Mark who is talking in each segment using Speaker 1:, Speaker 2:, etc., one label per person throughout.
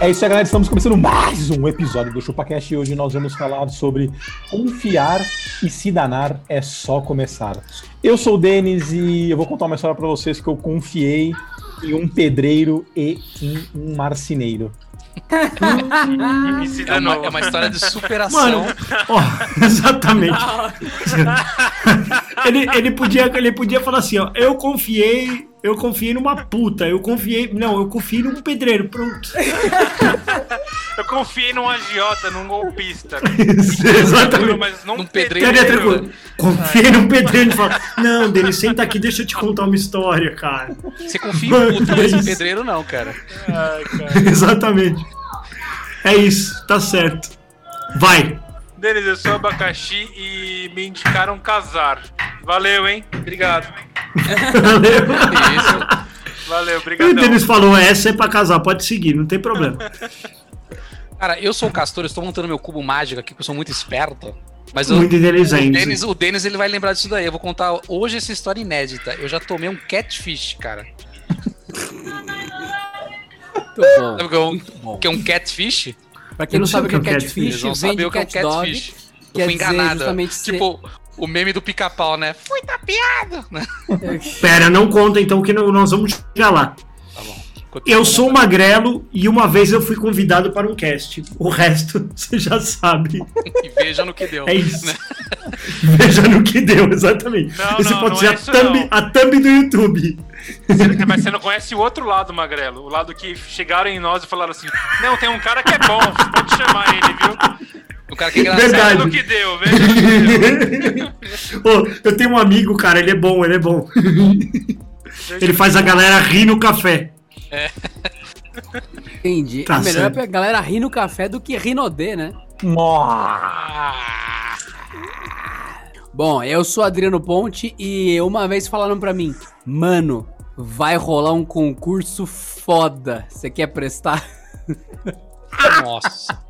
Speaker 1: É isso aí, galera. Estamos começando mais um episódio do ChupaCast e hoje nós vamos falar sobre confiar e se danar é só começar. Eu sou o Denis e eu vou contar uma história para vocês que eu confiei em um pedreiro e em um marceneiro.
Speaker 2: É uma, é uma história de superação.
Speaker 3: Mano, ó, exatamente. ele, ele, podia, ele podia falar assim, ó, eu confiei, eu confiei numa puta, eu confiei, não, eu confiei num pedreiro, pronto.
Speaker 2: eu confiei num agiota, num golpista.
Speaker 3: exatamente.
Speaker 2: Mas num pedreiro.
Speaker 3: Cadê a tranquilo? Confiei num pedreiro e fala, não, Denis, senta aqui, deixa eu te contar uma história, cara.
Speaker 2: Você confia em puta, mas em pedreiro não, cara.
Speaker 3: Ai, cara. Exatamente. É isso, tá certo. Vai.
Speaker 2: Denis, eu sou abacaxi e me indicaram casar. Valeu, hein? Obrigado.
Speaker 3: Valeu.
Speaker 2: Isso. Valeu, obrigado.
Speaker 3: O Denis falou, essa é pra casar, pode seguir, não tem problema.
Speaker 2: Cara, eu sou o Castor, estou montando meu cubo mágico aqui, porque eu sou muito esperto. Mas
Speaker 3: muito
Speaker 2: eu,
Speaker 3: inteligente.
Speaker 2: O Denis, o Denis, ele vai lembrar disso daí. Eu vou contar hoje essa história inédita. Eu já tomei um catfish, cara. Sabe o que é um, que é um catfish?
Speaker 4: Pra quem não, sabe o que é catfish,
Speaker 2: não
Speaker 4: vem
Speaker 2: sabe o que é um catfish. Eu fui enganado. Tipo, o meme do pica-pau, né? Fui tapeado!
Speaker 3: Pera, não conta então que nós vamos chegar lá. Tá bom. Eu sou magrelo e uma vez eu fui convidado para um cast. O resto você já sabe.
Speaker 2: E veja no que deu.
Speaker 3: É isso. Né? veja no que deu, exatamente. Não, Esse não, pode não ser é a, thumb, a thumb do YouTube.
Speaker 2: Mas você não conhece o outro lado, Magrelo. O lado que chegaram em nós e falaram assim: Não, tem um cara que é bom, você pode chamar ele, viu? O cara que é engraçado
Speaker 3: Verdade.
Speaker 2: que deu, veja no que deu.
Speaker 3: oh, eu tenho um amigo, cara, ele é bom, ele é bom. ele faz a galera rir no café.
Speaker 4: É. Entendi. Tá é melhor certo. a galera rir no café do que rir no D, né? Bom, eu sou Adriano Ponte e uma vez falaram pra mim, mano, vai rolar um concurso foda. Você quer prestar?
Speaker 2: Nossa.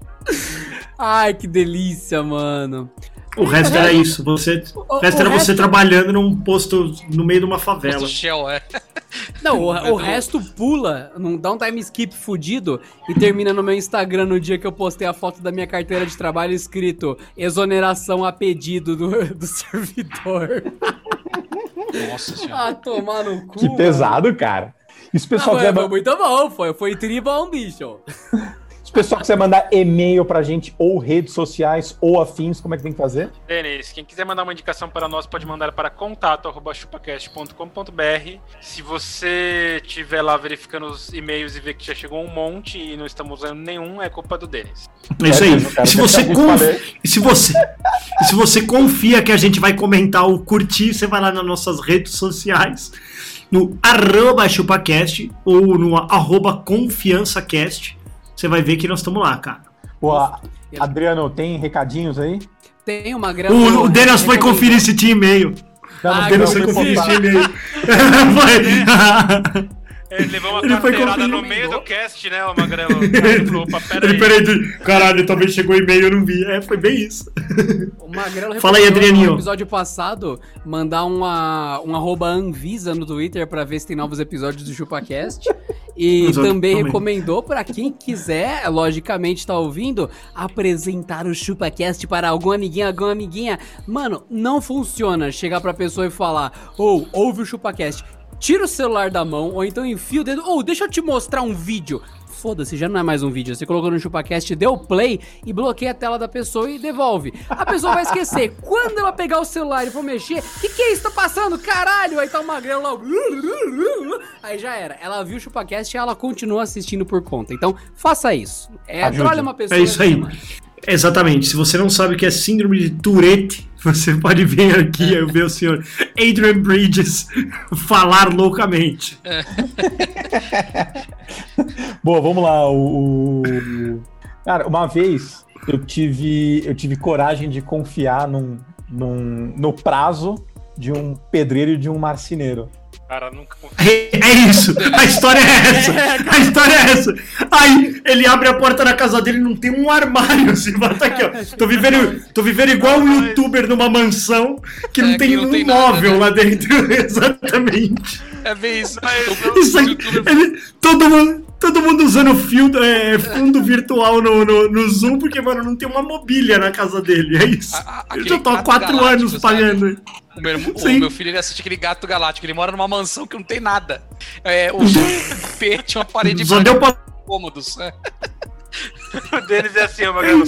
Speaker 4: Ai, que delícia, mano.
Speaker 3: O resto era isso. Você, o, resto o era resto... você trabalhando num posto no meio de uma favela.
Speaker 2: Posto Shell, é.
Speaker 4: Não, o, o resto pula, não dá um time skip fudido e termina no meu Instagram no dia que eu postei a foto da minha carteira de trabalho escrito exoneração a pedido do, do servidor.
Speaker 2: Nossa senhora.
Speaker 4: Ah, tomar no cu.
Speaker 1: Que pesado, cara. Isso pessoal
Speaker 4: ah, foi, foi muito bom, foi, foi tribom, bicho.
Speaker 1: Se o pessoal quiser mandar e-mail pra gente, ou redes sociais, ou afins, como é que tem que fazer?
Speaker 2: Denis, quem quiser mandar uma indicação para nós, pode mandar para contato.chupacast.com.br. Se você estiver lá verificando os e-mails e ver que já chegou um monte e não estamos usando nenhum, é culpa do Denis.
Speaker 3: É isso aí. É, se você, confia, se, você, se você confia que a gente vai comentar ou curtir, você vai lá nas nossas redes sociais no arroba chupacast ou no arroba confiançacast você vai ver que nós estamos lá, cara.
Speaker 1: Pô, Adriano, tem recadinhos aí?
Speaker 4: Tem uma grana.
Speaker 3: O, o Denis foi conferir se tinha e-mail.
Speaker 1: Ah, o Denis foi conferir se tinha e-mail.
Speaker 2: foi. Ele levou uma ele carteirada no meio do cast, né, o Magrelo? Opa, pera
Speaker 3: ele, peraí, caralho, talvez chegou e-mail e eu não vi. É, foi bem isso.
Speaker 4: O Magrelo
Speaker 3: Fala aí, Adrianinho.
Speaker 4: No episódio passado, mandar uma, um arroba Anvisa no Twitter pra ver se tem novos episódios do ChupaCast. E também recomendou para quem quiser, logicamente tá ouvindo, apresentar o ChupaCast para algum amiguinho, alguma amiguinha. Mano, não funciona chegar pra pessoa e falar, ou oh, ouve o ChupaCast tira o celular da mão, ou então enfia o dedo. Ou oh, deixa eu te mostrar um vídeo. Foda-se, já não é mais um vídeo. Você colocou no ChupaCast, deu play e bloqueia a tela da pessoa e devolve. A pessoa vai esquecer. Quando ela pegar o celular e for mexer, o que, que é isso? Tá passando? Caralho! Aí tá o magrelo lá. Aí já era. Ela viu o ChupaCast e ela continua assistindo por conta. Então, faça isso. É, trolha uma pessoa.
Speaker 3: É isso aí. Exatamente. Se você não sabe o que é síndrome de Tourette, você pode vir aqui e ver o senhor Adrian Bridges falar loucamente.
Speaker 1: Boa, vamos lá. O, o, Cara, uma vez eu tive, eu tive coragem de confiar num, num, no prazo de um pedreiro e de um marceneiro.
Speaker 2: Cara, nunca
Speaker 3: é, é, isso, a história é essa. A história é essa. Aí ele abre a porta da casa dele e não tem um armário. Assim, tá aqui, ó. Tô vivendo, tô vivendo igual um youtuber numa mansão que não é, tem que não um tem móvel nada, né? lá dentro. Exatamente.
Speaker 5: É bem isso.
Speaker 3: isso aí, ele, todo mundo todo mundo usando é, fundo virtual no, no, no, Zoom, porque, mano, não tem uma mobília na casa dele. É isso. A, a, eu já tô há quatro anos pagando.
Speaker 5: O meu, o meu, filho ele assiste aquele gato galáctico, ele mora numa mansão que não tem nada. É, o P tinha uma parede
Speaker 3: Só deu pra...
Speaker 5: cômodos.
Speaker 2: É. o Denis é assim, Magrelo.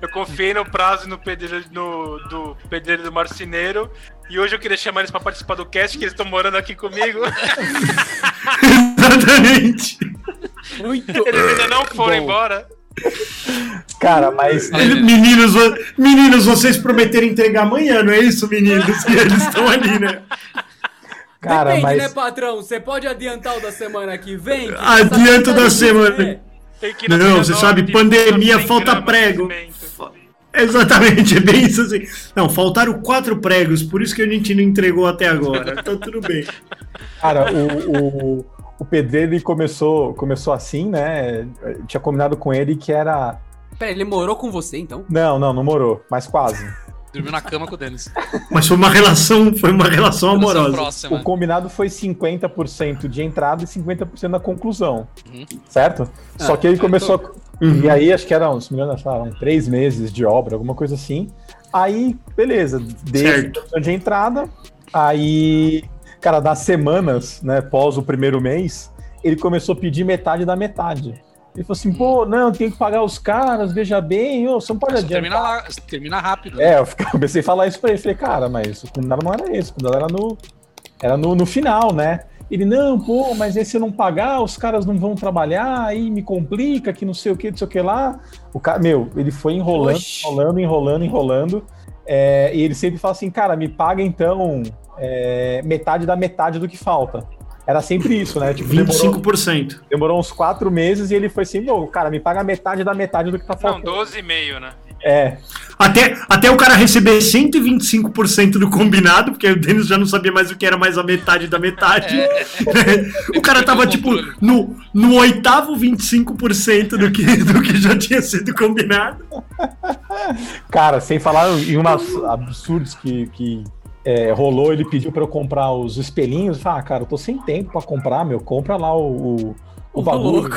Speaker 2: Eu confiei no prazo no pedreiro, no, do pedreiro do marceneiro. E hoje eu queria chamar eles pra participar do cast, que eles estão morando aqui comigo.
Speaker 3: Exatamente.
Speaker 2: Muito. Eles ainda não foram Bom. embora.
Speaker 1: Cara, mas.
Speaker 3: Meninos, meninos, vocês prometeram entregar amanhã, não é isso, meninos? E eles estão ali, né?
Speaker 4: Cara, Depende, mas... né, patrão? Você pode adiantar o da semana que vem? Que
Speaker 3: Adianto da semana. Não, você sabe, pandemia, falta prego. Exatamente, é bem isso assim. Não, faltaram quatro pregos, por isso que a gente não entregou até agora. Tá tudo bem.
Speaker 1: Cara, o, o, o pedreiro começou, começou assim, né? Eu tinha combinado com ele que era.
Speaker 4: Pera, ele morou com você então?
Speaker 1: Não, não, não morou, mas quase.
Speaker 5: Dormiu na cama com o Denis.
Speaker 3: Mas foi uma relação, foi uma relação amorosa.
Speaker 1: Próxima. O combinado foi 50% de entrada e 50% da conclusão. Uhum. Certo? Ah, Só que ele começou. Tô... Uhum. E aí, acho que eram, se me engano, eram três meses de obra, alguma coisa assim. Aí, beleza, dei de entrada. Aí Cara, das semanas, né, pós o primeiro mês, ele começou a pedir metade da metade. Ele falou assim, pô, não, tem que pagar os caras, veja bem, ô, você não pode adiantar.
Speaker 5: Termina, lá, termina rápido.
Speaker 1: Né? É, eu comecei a falar isso pra ele. Falei, cara, mas o combinado não era esse, o combinado era no, era no, no final, né? Ele, não, pô, mas aí se eu não pagar, os caras não vão trabalhar, aí me complica, que não sei o que, não sei o que lá. O cara, meu, ele foi enrolando, Oxi. enrolando, enrolando, enrolando. É, e ele sempre fala assim, cara, me paga então é, metade da metade do que falta. Era sempre isso, né?
Speaker 3: Tipo, 25%.
Speaker 1: Demorou, demorou uns quatro meses e ele foi assim, meu, cara, me paga metade da metade do que tá faltando.
Speaker 2: Não, 12,5, né?
Speaker 1: É.
Speaker 3: Até, até o cara receber 125% do combinado, porque o Denis já não sabia mais o que era mais a metade da metade. É. o cara tava, tipo, no, no oitavo 25% do que, do que já tinha sido combinado.
Speaker 1: Cara, sem falar em umas absurdos que, que é, rolou, ele pediu para eu comprar os espelhinhos. Ah, cara, eu tô sem tempo para comprar, meu. Compra lá o, o, o bagulho.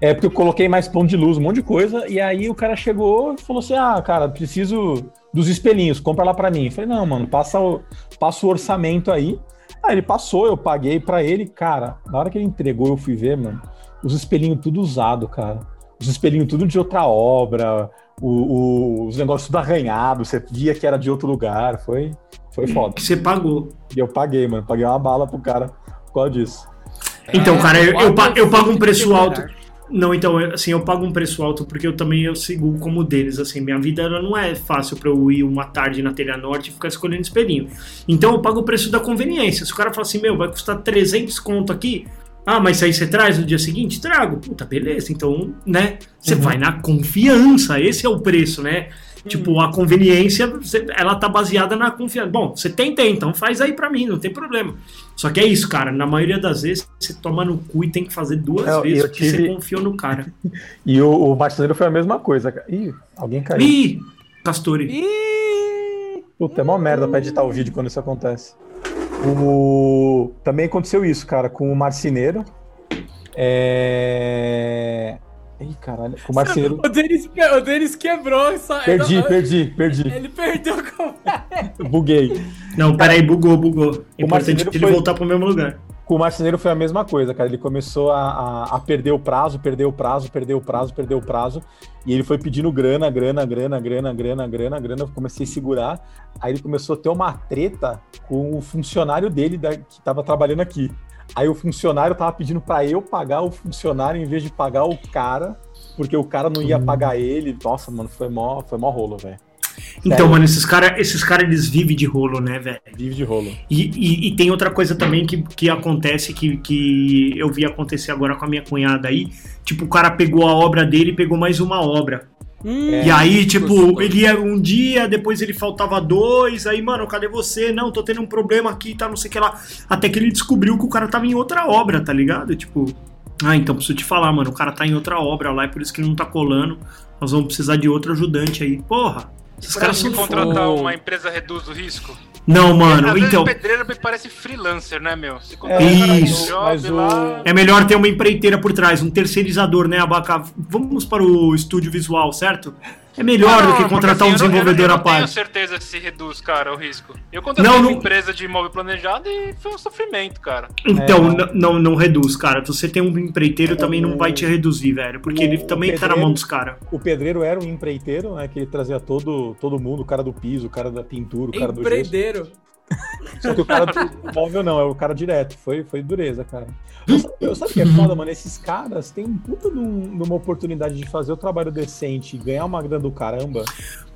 Speaker 1: É porque eu coloquei mais ponto de luz, um monte de coisa. E aí o cara chegou e falou assim: Ah, cara, preciso dos espelhinhos, compra lá para mim. Eu falei, não, mano, passa o, passa o orçamento aí. Aí ele passou, eu paguei para ele, cara. Na hora que ele entregou, eu fui ver, mano, os espelhinhos tudo usado, cara. Os espelhinhos tudo de outra obra, o, o, os negócios tudo arranhado, você via que era de outro lugar, foi, foi foda.
Speaker 3: Que você pagou.
Speaker 1: E eu paguei, mano, paguei uma bala pro cara por causa disso.
Speaker 3: Então, cara, eu, eu, eu pago um preço alto. Não, então, assim, eu pago um preço alto porque eu também eu sigo como deles, assim, minha vida ela não é fácil para eu ir uma tarde na Telha Norte e ficar escolhendo espelhinho. Então eu pago o preço da conveniência. Se o cara fala assim, meu, vai custar 300 conto aqui, ah, mas aí você traz no dia seguinte? Trago. Puta, beleza. Então, né? Você uhum. vai na confiança. Esse é o preço, né? Uhum. Tipo, a conveniência, ela tá baseada na confiança. Bom, você tem, tem, então faz aí para mim, não tem problema. Só que é isso, cara. Na maioria das vezes, você toma no cu e tem que fazer duas eu, vezes, eu porque tive... você confiou no cara.
Speaker 1: e o, o marceneiro foi a mesma coisa. Ih, alguém caiu.
Speaker 3: Ih, Pastore.
Speaker 1: Ih! Puta, é uma merda pra editar o vídeo quando isso acontece. O... Também aconteceu isso, cara, com o marceneiro. É... Ih, caralho, com o marceneiro.
Speaker 4: O Denis, o Denis quebrou essa.
Speaker 1: Perdi, perdi, perdi.
Speaker 4: Ele perdeu
Speaker 1: com. Buguei.
Speaker 3: Não, peraí, bugou, bugou. É importante ele foi... voltar pro mesmo lugar.
Speaker 1: Com o marceneiro foi a mesma coisa, cara. Ele começou a, a, a, perder o prazo, perder o prazo, perder o prazo, perder o prazo. E ele foi pedindo grana, grana, grana, grana, grana, grana, grana. Eu comecei a segurar. Aí ele começou a ter uma treta com o funcionário dele da, que estava trabalhando aqui. Aí o funcionário tava pedindo para eu pagar o funcionário em vez de pagar o cara, porque o cara não ia hum. pagar ele. Nossa, mano, foi mó, foi mó rolo, velho.
Speaker 3: Então, mano, esses caras, esses cara, eles vivem de rolo, né, velho?
Speaker 1: Vive de rolo.
Speaker 3: E, e, e, tem outra coisa também que, que acontece, que, que eu vi acontecer agora com a minha cunhada aí. Tipo, o cara pegou a obra dele e pegou mais uma obra.
Speaker 4: Hum,
Speaker 3: E aí, tipo,
Speaker 4: gostoso.
Speaker 3: ele ia um dia, depois ele faltava dois, aí, mano, cadê você? Não, tô tendo um problema aqui, tá, não sei o que lá. Até que ele descobriu que o cara tava em outra obra, tá ligado? Tipo, ah, então preciso te falar, mano, o cara tá em outra obra lá, é por isso que ele não tá colando. Nós vamos precisar de outro ajudante aí. Porra, esses caras
Speaker 2: se
Speaker 3: são
Speaker 2: contratar
Speaker 3: foda.
Speaker 2: uma empresa reduz o risco?
Speaker 3: Não,
Speaker 2: Às
Speaker 3: mano,
Speaker 2: vezes
Speaker 3: então.
Speaker 2: pedreiro parece freelancer, né, meu?
Speaker 1: É,
Speaker 2: um
Speaker 3: Isso.
Speaker 2: job
Speaker 1: o-
Speaker 2: lá...
Speaker 3: É melhor ter uma empreiteira por trás, um terceirizador, né, Abaca? Vamos para o estúdio visual, certo? É melhor do que contratar um
Speaker 2: assim, eu não-
Speaker 3: desenvolvedor
Speaker 2: eu
Speaker 3: à
Speaker 2: não tenho
Speaker 3: parte.
Speaker 2: certeza se reduz, cara, o risco. Eu contratei
Speaker 3: Não,
Speaker 2: uma
Speaker 3: não-
Speaker 2: empresa de imóvel planejado e foi um sofrimento, cara.
Speaker 3: Então,
Speaker 1: É.
Speaker 3: não, não reduz, cara. Você tem um empreiteiro também não vai te reduzir, velho. Porque
Speaker 1: O-
Speaker 3: ele também tá na
Speaker 1: pedreiro-
Speaker 3: mão dos caras.
Speaker 1: O pedreiro era um empreiteiro, né? Que ele trazia todo, todo mundo, o cara do piso, o cara da pintura, o cara do gesso.
Speaker 4: Empreendeiro.
Speaker 1: Só que o cara do móvel não, é o cara direto. Foi, foi dureza, cara. Eu, sa- eu sabe o que é foda, mano? Esses caras têm um puta de, um- de uma oportunidade de fazer o trabalho decente e ganhar uma grana do caramba.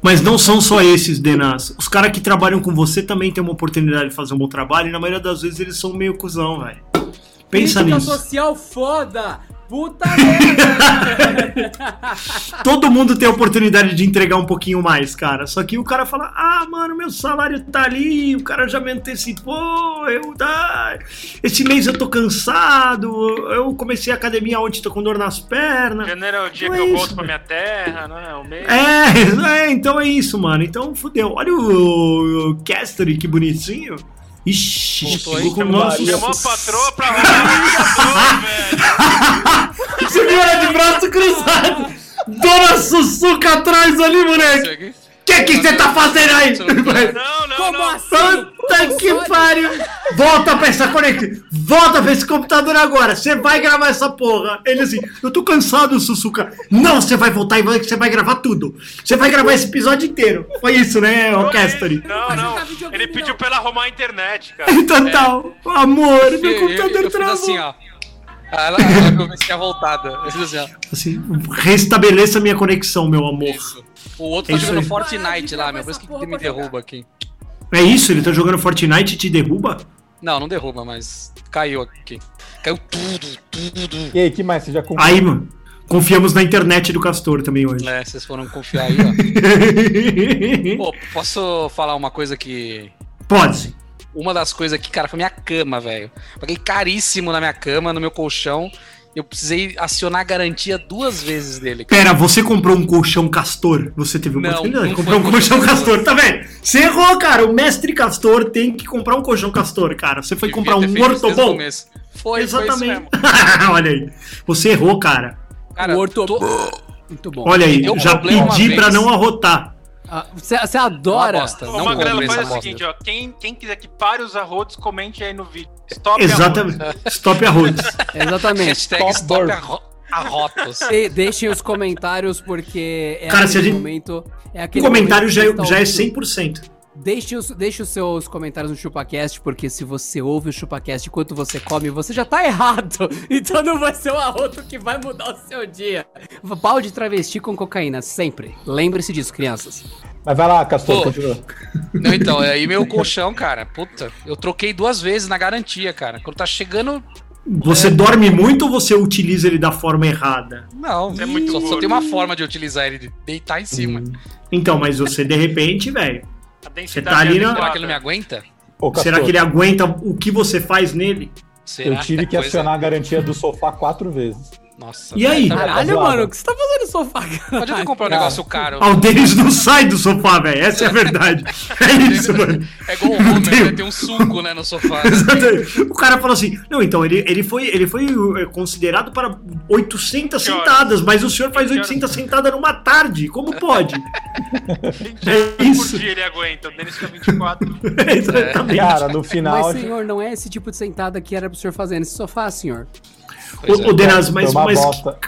Speaker 3: Mas não são só esses, Denas. Os caras que trabalham com você também têm uma oportunidade de fazer um bom trabalho e na maioria das vezes eles são meio cuzão, velho. Pensa
Speaker 4: Crítica
Speaker 3: nisso.
Speaker 4: social foda. Puta merda.
Speaker 3: Todo mundo tem a oportunidade de entregar um pouquinho mais, cara. Só que o cara fala: ah, mano, meu salário tá ali, o cara já me antecipou, eu tá. Esse mês eu tô cansado, eu comecei a academia ontem, tô com dor nas pernas.
Speaker 2: Janeiro é o dia
Speaker 3: Não
Speaker 2: que
Speaker 3: é
Speaker 2: eu
Speaker 3: isso,
Speaker 2: volto pra minha terra, né? O mês.
Speaker 3: É, é, então é isso, mano. Então fudeu. Olha o, o Castory, que bonitinho. Ixi, chegou com
Speaker 1: Chamou
Speaker 3: nossos...
Speaker 2: Chamou a patroa pra arrumar velho.
Speaker 3: Segura de braço cruzado. Dona Sussuca atrás ali, moleque. Que que você tá fazendo aí?
Speaker 2: Não, não,
Speaker 4: Como
Speaker 2: não.
Speaker 4: assim?
Speaker 3: Puta que pariu! Volta pra essa conexão! Volta pra esse computador agora! Você vai gravar essa porra! Ele assim, eu tô cansado, Sussuca! Não, você vai voltar e você vai gravar tudo! Você vai gravar esse episódio inteiro! Foi isso, né, o Castory?
Speaker 2: Não, não. Ele pediu pra ela arrumar a internet, cara.
Speaker 3: Então tá, amor,
Speaker 5: Eu,
Speaker 3: meu
Speaker 5: eu,
Speaker 3: computador
Speaker 5: eu fiz
Speaker 3: travou!
Speaker 5: assim, ó. Ela, ela. Eu fiz assim, ó.
Speaker 3: Assim, restabeleça minha conexão, meu amor.
Speaker 5: Isso. O outro
Speaker 3: É
Speaker 5: tá jogando
Speaker 3: aí.
Speaker 5: Fortnite lá, meu. Por isso que
Speaker 4: gravar
Speaker 5: me derruba aqui.
Speaker 3: É isso? Ele tá jogando Fortnite e te derruba?
Speaker 5: Não, não derruba, mas caiu aqui. Caiu tudo, tudo.
Speaker 1: E aí, que mais? Você já comprou?
Speaker 3: Aí, mano, confiamos na internet do Castor também hoje.
Speaker 5: É, vocês foram confiar aí, ó. Pô, posso falar uma coisa que.
Speaker 3: Pode.
Speaker 5: Uma das coisas que, cara, foi minha cama, velho. Paguei caríssimo na minha cama, no meu colchão. Eu precisei acionar a garantia duas vezes dele. cara.
Speaker 3: Pera, você comprou um colchão castor? Você teve
Speaker 5: Não,
Speaker 3: oportunidade de
Speaker 5: não
Speaker 3: comprar
Speaker 5: foi
Speaker 3: um colchão
Speaker 5: colchão
Speaker 3: castor, tá vendo? Você errou, cara. O mestre castor tem que comprar um colchão castor, cara. Você foi
Speaker 5: Devia
Speaker 3: comprar um
Speaker 5: feito isso desde o
Speaker 3: ortobon?
Speaker 5: começo. Foi,
Speaker 3: Exatamente.
Speaker 5: foi isso mesmo.
Speaker 3: Olha aí. Você errou, cara.
Speaker 5: Cara,
Speaker 4: o
Speaker 5: tô-
Speaker 4: Muito bom.
Speaker 3: Olha aí,
Speaker 5: Eu
Speaker 3: já
Speaker 5: uma
Speaker 3: pedi pra não arrotar.
Speaker 4: Ah, Você
Speaker 5: Uma
Speaker 4: adora.
Speaker 5: bosta.
Speaker 2: Ô,
Speaker 5: Não compre
Speaker 2: faz o
Speaker 5: bosta.
Speaker 2: seguinte, ó. Quem, quem quiser que pare os arrotos, comente aí no vídeo. Stop
Speaker 3: Exatamente. Stop arrotos.
Speaker 4: Exatamente.
Speaker 5: Hashtag
Speaker 1: Stop
Speaker 5: arrotos.
Speaker 4: E deixem os comentários, porque é
Speaker 3: Cara, se a
Speaker 4: aquele
Speaker 3: gente-
Speaker 4: momento. É
Speaker 3: O
Speaker 4: aquele
Speaker 3: comentário
Speaker 4: momento
Speaker 3: já já é
Speaker 4: ouvindo.
Speaker 3: 100%.
Speaker 4: Deixe os, deixe os seus comentários no ChupaCast, porque se você ouve o ChupaCast enquanto você come, você já tá errado. Então não vai ser o arroto que vai mudar o seu dia. Pau de travesti com cocaína, sempre. Lembre-se disso, crianças.
Speaker 1: Mas vai lá, Castor,
Speaker 5: Pô.
Speaker 1: continua.
Speaker 5: Não, então, aí meu colchão, cara, puta, eu troquei duas vezes na garantia, cara. Quando tá chegando.
Speaker 3: Você dorme muito ou você utiliza ele da forma errada?
Speaker 5: Não,
Speaker 2: É muito
Speaker 5: só, tem uma forma de utilizar ele, de deitar em cima.
Speaker 3: Então, mas você de repente, velho, Você tá ali na-
Speaker 2: adequada.
Speaker 5: Será que ele não me aguenta?
Speaker 1: Ô,
Speaker 3: será que ele aguenta o que você faz nele?
Speaker 5: Será?
Speaker 1: eu tive que
Speaker 5: Coisa-
Speaker 1: acionar a garantia do sofá quatro vezes.
Speaker 5: Nossa.
Speaker 3: E aí?
Speaker 5: Tá?
Speaker 4: Caralho,
Speaker 1: zoado.
Speaker 4: mano, o que você tá fazendo no sofá, cara?
Speaker 5: adianta comprar um
Speaker 1: Cara.
Speaker 5: negócio caro.
Speaker 3: Ah, o Denis não sai do sofá, velho. Essa é a verdade. É isso, mano.
Speaker 5: É igual o Homer, né? Tem um suco, né, no sofá.
Speaker 3: O cara falou assim: não, então ele, ele foi, ele foi é, considerado para 800
Speaker 2: Que horas?
Speaker 3: sentadas, mas o senhor faz
Speaker 2: Que horas?
Speaker 3: 800 sentadas numa tarde. Como pode?
Speaker 2: 20
Speaker 3: É
Speaker 2: horas por
Speaker 3: isso.
Speaker 2: dia ele aguenta. O Denis fica 24.
Speaker 3: Exatamente.
Speaker 1: Cara, no final.
Speaker 4: Mas, senhor, não é esse tipo de sentada que era pro senhor fazer nesse sofá, senhor.
Speaker 5: Pois
Speaker 3: O, o
Speaker 5: é.
Speaker 3: Denas,
Speaker 1: Foi
Speaker 3: mas,
Speaker 1: uma
Speaker 3: mas
Speaker 1: bosta.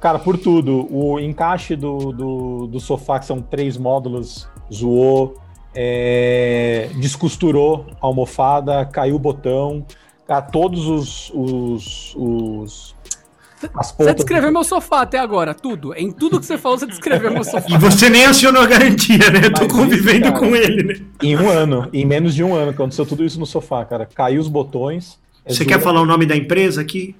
Speaker 1: Cara, por tudo. O encaixe do, do, do sofá, que são três módulos, zoou, é, descosturou a almofada, caiu o botão. Cara, todos os. os, os
Speaker 4: Você descreveu meu sofá até agora, tudo. Em tudo que você falou, você descreveu meu sofá.
Speaker 3: E você nem acionou a garantia, né? Eu tô
Speaker 1: Mas
Speaker 3: convivendo
Speaker 1: isso,
Speaker 3: com ele, né?
Speaker 1: Em um ano, em menos de um ano, aconteceu tudo isso no sofá, cara. Caiu os botões. é
Speaker 3: Você
Speaker 1: zoou.
Speaker 3: quer falar o nome da empresa aqui?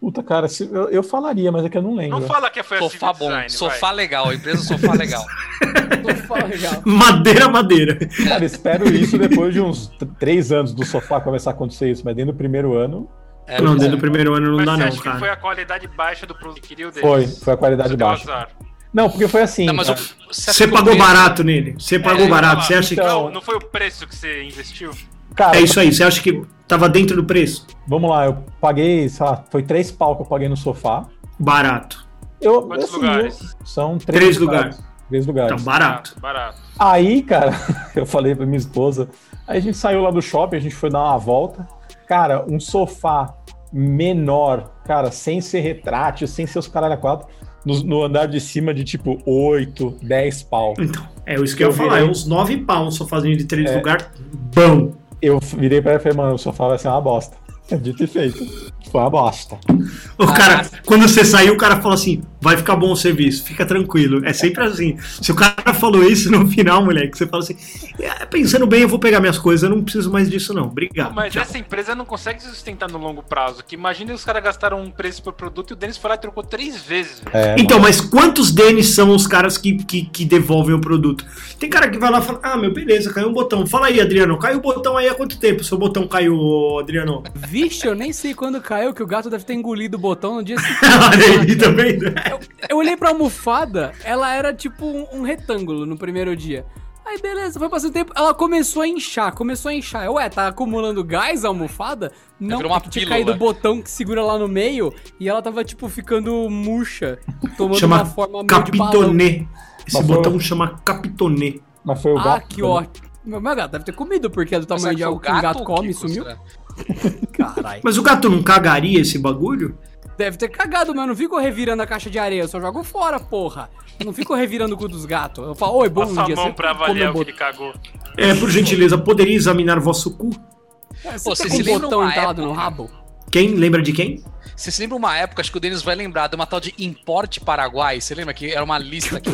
Speaker 1: Puta, cara, se- eu, eu falaria, mas é que eu não lembro.
Speaker 2: Não fala que foi a
Speaker 5: Sofá bom,
Speaker 2: Design,
Speaker 5: sofá legal, empresa sofá legal.
Speaker 4: Sofá legal.
Speaker 3: Madeira, madeira.
Speaker 1: Cara, espero isso depois de uns três anos do sofá começar a acontecer isso, mas dentro do primeiro ano
Speaker 5: É,
Speaker 3: não, dentro
Speaker 5: é.
Speaker 3: do primeiro ano não
Speaker 2: Mas
Speaker 3: dá
Speaker 2: você
Speaker 3: não,
Speaker 2: acha que foi
Speaker 3: cara.
Speaker 2: a qualidade baixa do produto que queria o
Speaker 1: foi,
Speaker 2: deles?
Speaker 1: foi a qualidade
Speaker 2: Você
Speaker 1: baixa.
Speaker 2: azar.
Speaker 1: Não, porque foi assim.
Speaker 5: Não, mas o,
Speaker 1: cara.
Speaker 5: você
Speaker 3: Você
Speaker 5: que
Speaker 3: pagou
Speaker 5: preço-
Speaker 3: barato nele. Você pagou
Speaker 2: É,
Speaker 3: barato.
Speaker 2: falar,
Speaker 3: Você acha que.
Speaker 1: então-
Speaker 2: Não, não foi o preço que você investiu?
Speaker 1: Cara,
Speaker 3: É isso aí. Você acha que tava dentro do preço?
Speaker 1: vamos lá, eu paguei, sei lá, foi três pau que eu paguei no sofá.
Speaker 3: Barato.
Speaker 1: Eu,
Speaker 2: Quantos
Speaker 1: assim,
Speaker 2: lugares?
Speaker 1: são três,
Speaker 3: Três
Speaker 1: lugares. Três lugares.
Speaker 3: Então, barato.
Speaker 2: Barato.
Speaker 1: Aí, cara, eu falei pra minha esposa. Aí a gente saiu lá do shopping, a gente foi dar uma volta. Cara, um sofá menor, cara, sem ser retrátil, sem ser os caralho a quatro, no, no andar de cima de tipo 8, 10 pau.
Speaker 3: Então, é isso que eu
Speaker 1: Eu
Speaker 3: ia falar. É uns nove pau um sofazinho de três
Speaker 1: É.
Speaker 3: lugares. Bom.
Speaker 1: Eu virei pra ela e falei, mano, o sofá vai ser uma bosta. Dito e feito. Foi uma bosta.
Speaker 3: O cara, quando você saiu, o cara fala assim: vai ficar bom o serviço, fica tranquilo. É sempre assim. Se o cara falou isso no final, moleque, você fala assim: "É, pensando bem, eu vou pegar minhas coisas, eu não preciso mais disso, não. Obrigado.
Speaker 2: Mas
Speaker 3: Tchau."
Speaker 2: essa empresa não consegue se sustentar no longo prazo. Que imagina os caras gastaram um preço por produto e o Denis foi lá e trocou três vezes.
Speaker 1: É,
Speaker 3: Então, mas quantos deles são os caras que, que, que devolvem o produto? Tem cara que vai lá e fala: Ah, meu, beleza, caiu um botão. Fala aí, Adriano, caiu o botão aí há quanto tempo? Seu botão caiu, Adriano.
Speaker 4: Vixe, eu nem sei quando caiu, que o gato deve ter engolido o botão no dia seguinte.
Speaker 3: Olha aí, tá vendo?
Speaker 4: Eu olhei pra almofada, ela era tipo um, um retângulo no primeiro dia. Aí beleza, foi passando tempo, ela começou a inchar, começou a inchar. Eu, Ué, tá acumulando gás a almofada? Não,
Speaker 5: virou uma
Speaker 4: é que tinha
Speaker 5: pílula.
Speaker 4: caído o botão que segura lá no meio e ela tava tipo ficando murcha, tomando
Speaker 3: Chama
Speaker 4: uma forma meio.
Speaker 3: Capitonê. Esse
Speaker 1: Mas foi-
Speaker 3: botão chama Capitonê.
Speaker 1: Mas foi o
Speaker 4: Ah,
Speaker 1: gato.
Speaker 4: que ótimo. Meu, meu gato deve ter comido, porque é do tamanho
Speaker 5: que
Speaker 4: de
Speaker 5: foi
Speaker 4: algo que um gato come e sumiu.
Speaker 5: será?
Speaker 4: Caralho.
Speaker 3: Mas o gato não cagaria esse bagulho?
Speaker 4: Deve ter cagado, mas eu não fico revirando a caixa de areia, eu só jogo fora, porra. Eu não fico revirando o cu dos gatos. Eu falo, oi, bom
Speaker 2: Passa
Speaker 4: dia.
Speaker 2: a mão pra avaliar o que ele cagou.
Speaker 3: É, por gentileza, poderia examinar vosso cu?
Speaker 4: É,
Speaker 5: Pô,
Speaker 4: Você
Speaker 5: se
Speaker 4: um botão entalado no rabo?
Speaker 3: Quem lembra de quem?
Speaker 5: Você se lembra uma época, acho que o Denis vai lembrar, de uma tal de Importe Paraguai? Você lembra que era uma lista que,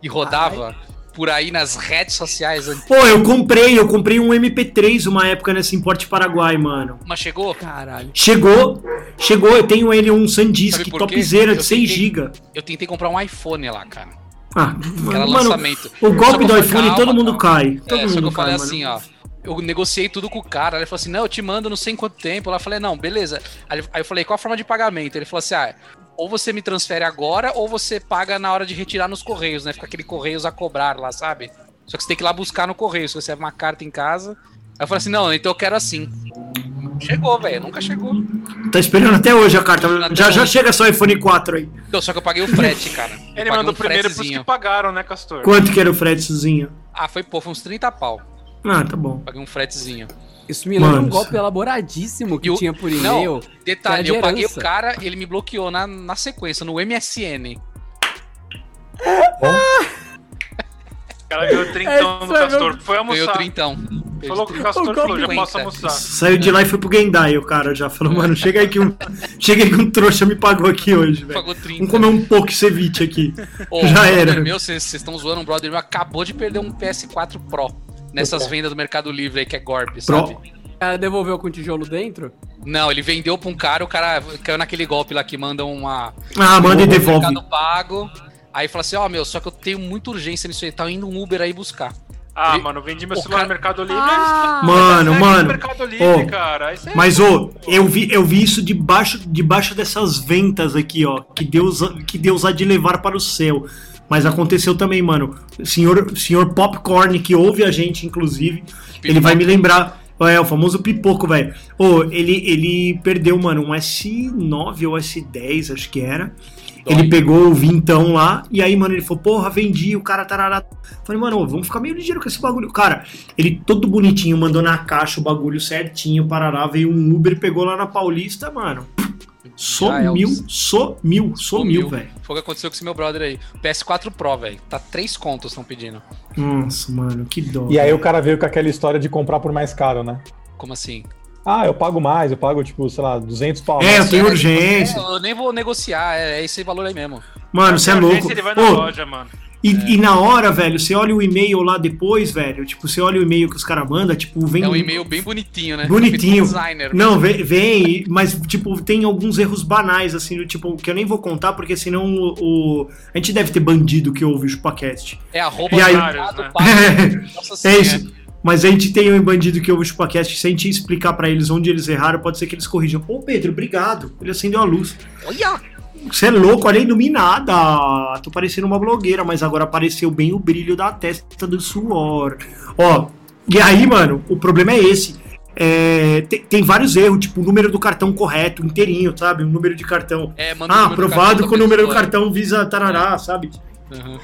Speaker 5: que rodava por aí nas redes sociais?
Speaker 3: Pô, eu comprei, eu comprei um MP3 uma época nesse Importe Paraguai, mano.
Speaker 5: Mas chegou?
Speaker 4: Caralho.
Speaker 3: Chegou, chegou, eu tenho ele um SanDisk topzera de
Speaker 5: Eu
Speaker 3: 6
Speaker 5: tentei-
Speaker 3: GB.
Speaker 5: Eu tentei comprar um iPhone lá, cara.
Speaker 3: Ah,
Speaker 5: Era
Speaker 3: mano,
Speaker 5: lançamento.
Speaker 3: o golpe
Speaker 5: que
Speaker 3: do iPhone
Speaker 5: calma,
Speaker 3: todo mundo
Speaker 5: calma.
Speaker 3: cai. Todo
Speaker 5: É, só que
Speaker 3: mundo
Speaker 5: eu falei
Speaker 3: cai,
Speaker 5: assim,
Speaker 3: mano.
Speaker 5: ó. Eu negociei tudo com o cara. Ele falou assim: não, eu te mando não sei em quanto tempo. Lá eu falei, não, beleza. Aí aí eu falei, qual a forma de pagamento? Ele falou assim: ah, ou você me transfere agora, ou você paga na hora de retirar nos correios, né? Fica aquele correios a cobrar lá, sabe? Só que você tem que ir lá buscar no correio. Se você recebe uma carta em casa. Aí eu falei assim: não, então eu quero assim. Chegou, velho. Nunca chegou.
Speaker 3: Tá esperando até hoje a carta.
Speaker 5: Até
Speaker 3: Já, já
Speaker 5: hoje.
Speaker 3: chega só iPhone 4 aí.
Speaker 5: Não, só que eu paguei o frete, cara.
Speaker 2: Ele mandou
Speaker 5: um
Speaker 2: primeiro pros que pagaram, né, Castor?
Speaker 3: Quanto que era o fretezinho?
Speaker 5: Ah, foi, pô, foi uns 30 pau.
Speaker 3: Ah, tá bom.
Speaker 5: Paguei um fretezinho.
Speaker 4: Isso me lembra um
Speaker 3: Mano,
Speaker 4: golpe elaboradíssimo que
Speaker 5: E o-
Speaker 4: tinha por
Speaker 5: Não,
Speaker 4: e-mail.
Speaker 5: Detalhe,
Speaker 4: que era
Speaker 5: eu
Speaker 4: de
Speaker 5: paguei o cara, ele me bloqueou na, na sequência, no MSN.
Speaker 2: O cara ganhou trintão
Speaker 4: é
Speaker 2: Castor.
Speaker 4: meu-
Speaker 2: Foi
Speaker 5: Ganhou
Speaker 2: almoçar.
Speaker 5: trintão.
Speaker 2: Falou que o Castor
Speaker 4: O
Speaker 2: falou, já posso
Speaker 5: 50.
Speaker 2: almoçar.
Speaker 3: Saiu de lá e foi pro Gendai, o cara já falou, mano, chega aí que um, chega aí que um trouxa me pagou aqui hoje, velho.
Speaker 5: Pagou 30.
Speaker 3: Vamos comer um pouco ceviche aqui.
Speaker 5: Ô,
Speaker 3: já
Speaker 5: um
Speaker 3: era.
Speaker 5: meu, vocês estão zoando, um brother meu acabou de perder um PS4 Pro. Nessas vendas do Mercado Livre aí, que é
Speaker 3: Pro.
Speaker 5: sabe?
Speaker 4: O cara devolveu com tijolo dentro?
Speaker 5: Não, ele vendeu pra um cara, o cara caiu naquele golpe lá que manda uma...
Speaker 3: Ah, manda e
Speaker 5: um
Speaker 3: devolve.
Speaker 5: Mercado Pago. Aí fala assim, ó, meu, só que eu tenho muita urgência nisso aí, tá indo um Uber aí buscar.
Speaker 2: Ah,
Speaker 5: E-
Speaker 2: mano, vendi meu
Speaker 5: o
Speaker 2: celular
Speaker 5: cara-
Speaker 2: no Mercado Livre.
Speaker 4: Ah,
Speaker 3: Mano,
Speaker 2: Segue
Speaker 3: mano.
Speaker 2: no Mercado Livre,
Speaker 3: Ô,
Speaker 2: cara. Isso é
Speaker 3: Mas, ô, eu vi, eu vi isso debaixo, debaixo dessas ventas aqui, ó. Que Deus, que Deus há de levar para o céu. Mas aconteceu também, mano. Senhor, senhor Popcorn, que ouve a gente, inclusive, ele vai me lembrar. É, o famoso pipoco, velho. Ô, ele, ele perdeu, mano, um S9 ou S10, acho que era. Ele pegou o vintão lá, e aí, mano, ele falou, porra, vendi, o cara tarará. Falei, mano, vamos ficar meio ligeiro com esse bagulho. Cara, ele todo bonitinho, mandou na caixa o bagulho certinho, parará, veio um Uber, pegou lá na Paulista, mano. Sumiu, sumiu, sumiu, velho.
Speaker 5: Foi o que aconteceu com esse meu brother aí. PS4 Pro, velho. Tá três contos estão pedindo.
Speaker 3: Nossa, mano, que dó.
Speaker 1: E aí o cara veio com aquela história de comprar por mais caro, né?
Speaker 5: Como assim?
Speaker 1: Ah, eu pago mais, eu pago, tipo, sei lá, 200 pau.
Speaker 3: É, eu tenho urgência.
Speaker 5: Eu nem vou negociar, é, é esse valor aí mesmo.
Speaker 3: Mano, você é louco.
Speaker 2: Ele vai na
Speaker 3: Ô,
Speaker 2: loja, mano.
Speaker 3: E, é. e, na hora, velho, você olha o e-mail lá depois, velho, tipo, você olha o e-mail que os caras mandam, tipo, vem...
Speaker 5: É um e-mail bem bonitinho, né?
Speaker 3: Bonitinho. Designer, Não, vem, vem, mas, tipo, tem alguns erros banais, assim, tipo, que eu nem vou contar, porque senão o... o... A gente deve ter bandido que ouve o ChupaCast.
Speaker 5: É arroba
Speaker 3: e aí... né? é isso. Mas a gente tem um bandido que ouve o ChupaCast, se a gente explicar para eles onde eles erraram, pode ser que eles corrijam. Ô, Pedro, obrigado. Ele acendeu a luz.
Speaker 5: Olha!
Speaker 3: Você é louco, olha iluminada. Tô parecendo uma blogueira, mas agora apareceu bem o brilho da testa do suor. Ó, e aí, mano, o problema é esse. É, tem, tem, vários erros, tipo o número do cartão correto, inteirinho, sabe? O número de cartão. É, ah, aprovado com o número do cartão Visa Tarará, sabe? Uhum.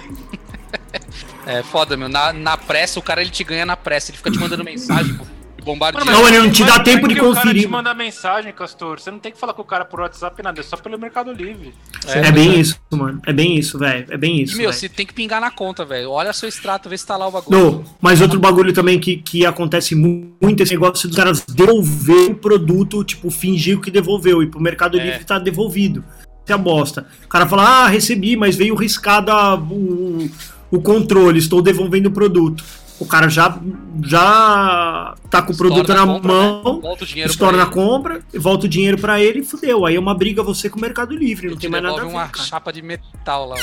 Speaker 5: é foda, meu. Na, na pressa, o cara ele te ganha na pressa. Ele fica te mandando mensagem, pô bombardeio.
Speaker 3: Não, ele não te dá tempo de conferir. O cara te
Speaker 2: manda mensagem, Castor. Você não tem que falar com o cara por WhatsApp nada, é só pelo Mercado Livre.
Speaker 3: É, é bem isso, mano. É bem isso, velho. É bem isso. E,
Speaker 5: meu,
Speaker 3: você
Speaker 5: tem que pingar na conta, velho. Olha seu extrato, vê se tá lá o bagulho.
Speaker 3: Não, mas outro bagulho também que, que acontece muito esse negócio dos caras devolver o produto, tipo, fingir que devolveu. E pro Mercado é. Livre tá devolvido. Você é bosta. O cara fala, ah, recebi, mas veio riscada o, o controle, estou devolvendo o produto o cara já já tá com o produto na, compra, mão, né? estoura na compra, volta o dinheiro para ele e fudeu. Aí é uma briga você com o Mercado Livre, não tem mais nada a ver.
Speaker 5: uma cara. chapa de metal lá,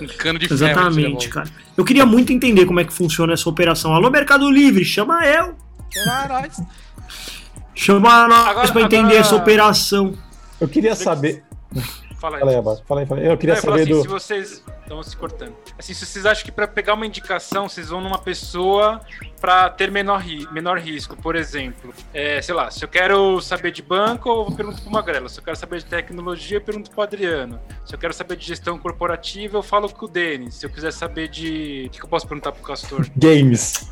Speaker 5: um cano de
Speaker 3: Exatamente, cara. Eu queria muito entender como é que funciona essa operação. Alô, Mercado Livre, chama eu. Chama nós pra entender agora... essa operação.
Speaker 1: Eu queria saber. Fala aí. Fala aí, Fala aí, fala aí. Eu queria saber assim, do.
Speaker 2: Se vocês. Estão se cortando. Assim, se vocês acham que para pegar uma indicação, vocês vão numa pessoa para ter menor, ri... menor risco. Por exemplo, é, sei lá, se eu quero saber de banco, eu pergunto pro Magrela. Se eu quero saber de tecnologia, eu pergunto pro Adriano. Se eu quero saber de gestão corporativa, eu falo com o Denis. Se eu quiser saber de. O que eu posso perguntar pro Castor?
Speaker 1: Games.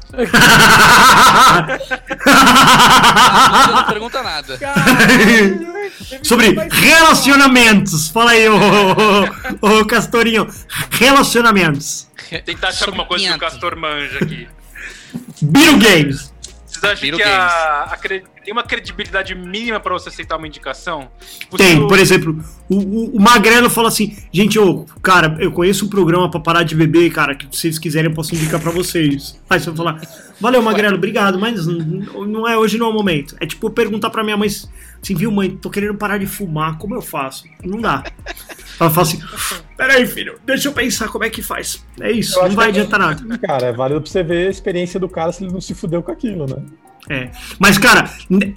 Speaker 5: não pergunta nada.
Speaker 3: Sobre relacionamentos. Fala aí, ô, ô, ô Castorinho. Relacionamentos.
Speaker 2: Tentar achar alguma coisa que o Castor manja aqui.
Speaker 3: Biro Games.
Speaker 2: Vocês acham que a, a, tem uma credibilidade mínima para você aceitar uma indicação?
Speaker 3: Tipo, tem, por exemplo, o, o, o, Magrelo fala assim: gente, ô, cara, eu conheço um programa para parar de beber, cara, que se vocês quiserem eu posso indicar para vocês. Aí você vai falar: valeu, Magrelo, obrigado, mas não é hoje, não é o momento. É tipo perguntar para minha mãe assim, viu, mãe, tô querendo parar de fumar, como eu faço? Não dá. Ela fala assim: peraí, filho, deixa eu pensar como é que faz. É isso, não vai adiantar nada.
Speaker 1: Cara, é válido pra você ver a experiência do cara se ele não se fudeu com aquilo, né?
Speaker 3: É. Mas, cara,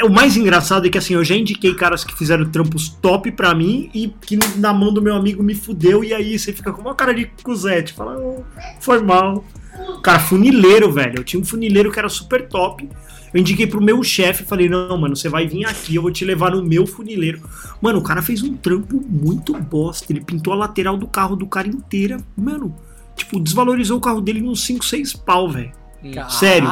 Speaker 3: o mais engraçado é que assim, eu já indiquei caras que fizeram trampos top pra mim e que na mão do meu amigo me fudeu, e aí você fica com uma cara de cuzete, fala, oh, foi mal. Cara, funileiro, velho. Eu tinha um funileiro que era super top. Eu indiquei pro meu chefe, falei, não, mano, você vai vir aqui, eu vou te levar no meu funileiro. Mano, o cara fez um trampo muito bosta. Ele pintou a lateral do carro do cara inteira. Mano, tipo, desvalorizou o carro dele uns 5, 6 pau, velho. Sério.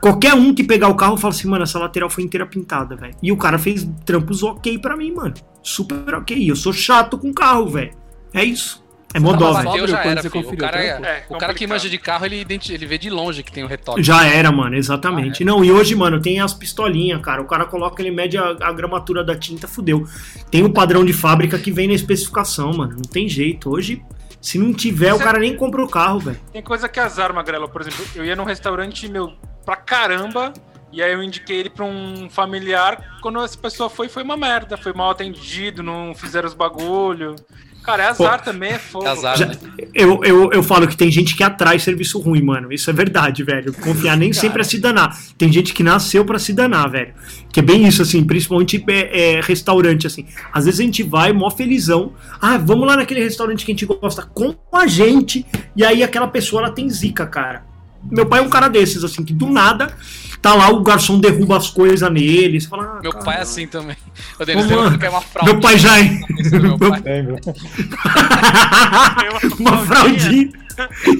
Speaker 3: Qualquer um que pegar o carro fala assim, mano, essa lateral foi inteira pintada, velho. E o cara fez trampos ok para mim, mano. Super ok. Eu sou chato com carro, velho. É isso. É Moldova.
Speaker 5: Não, já era, o cara, é, é, o cara que manja de carro, ele, ele vê de longe que tem o retoque.
Speaker 3: Já era, mano, exatamente. Ah, é. Não, e hoje, mano, tem as pistolinhas, cara. O cara coloca, ele mede a, a, gramatura da tinta, fudeu. Tem o padrão de fábrica que vem na especificação, mano. Não tem jeito. Hoje, se não tiver, Você o cara nem compra o carro, velho.
Speaker 2: Tem coisa que é azar, Magrelo. Por exemplo, eu ia num restaurante, meu, pra caramba. E aí eu indiquei ele pra um familiar. Quando essa pessoa foi, foi uma merda. Foi mal atendido, não fizeram os bagulho. Cara, é azar Pô, também, é fogo. É azar,
Speaker 3: já, né? eu, eu, eu falo que tem gente que atrai serviço ruim, mano. Isso é verdade, velho. Confiar nem Cara. sempre é se danar. Tem gente que nasceu para se danar, velho. Que é bem isso, assim, principalmente é, é, restaurante, assim. Às vezes a gente vai, mó felizão. Ah, vamos lá naquele restaurante que a gente gosta com a gente. E aí aquela pessoa, ela tem zica, cara. Meu pai é um cara desses, assim, que do nada Tá lá, o garçom derruba as coisas nele. Você fala,
Speaker 5: ah, meu pai é assim também.
Speaker 3: O Denis é uma fraude. Meu pai já é. Meu pai. uma fraldinha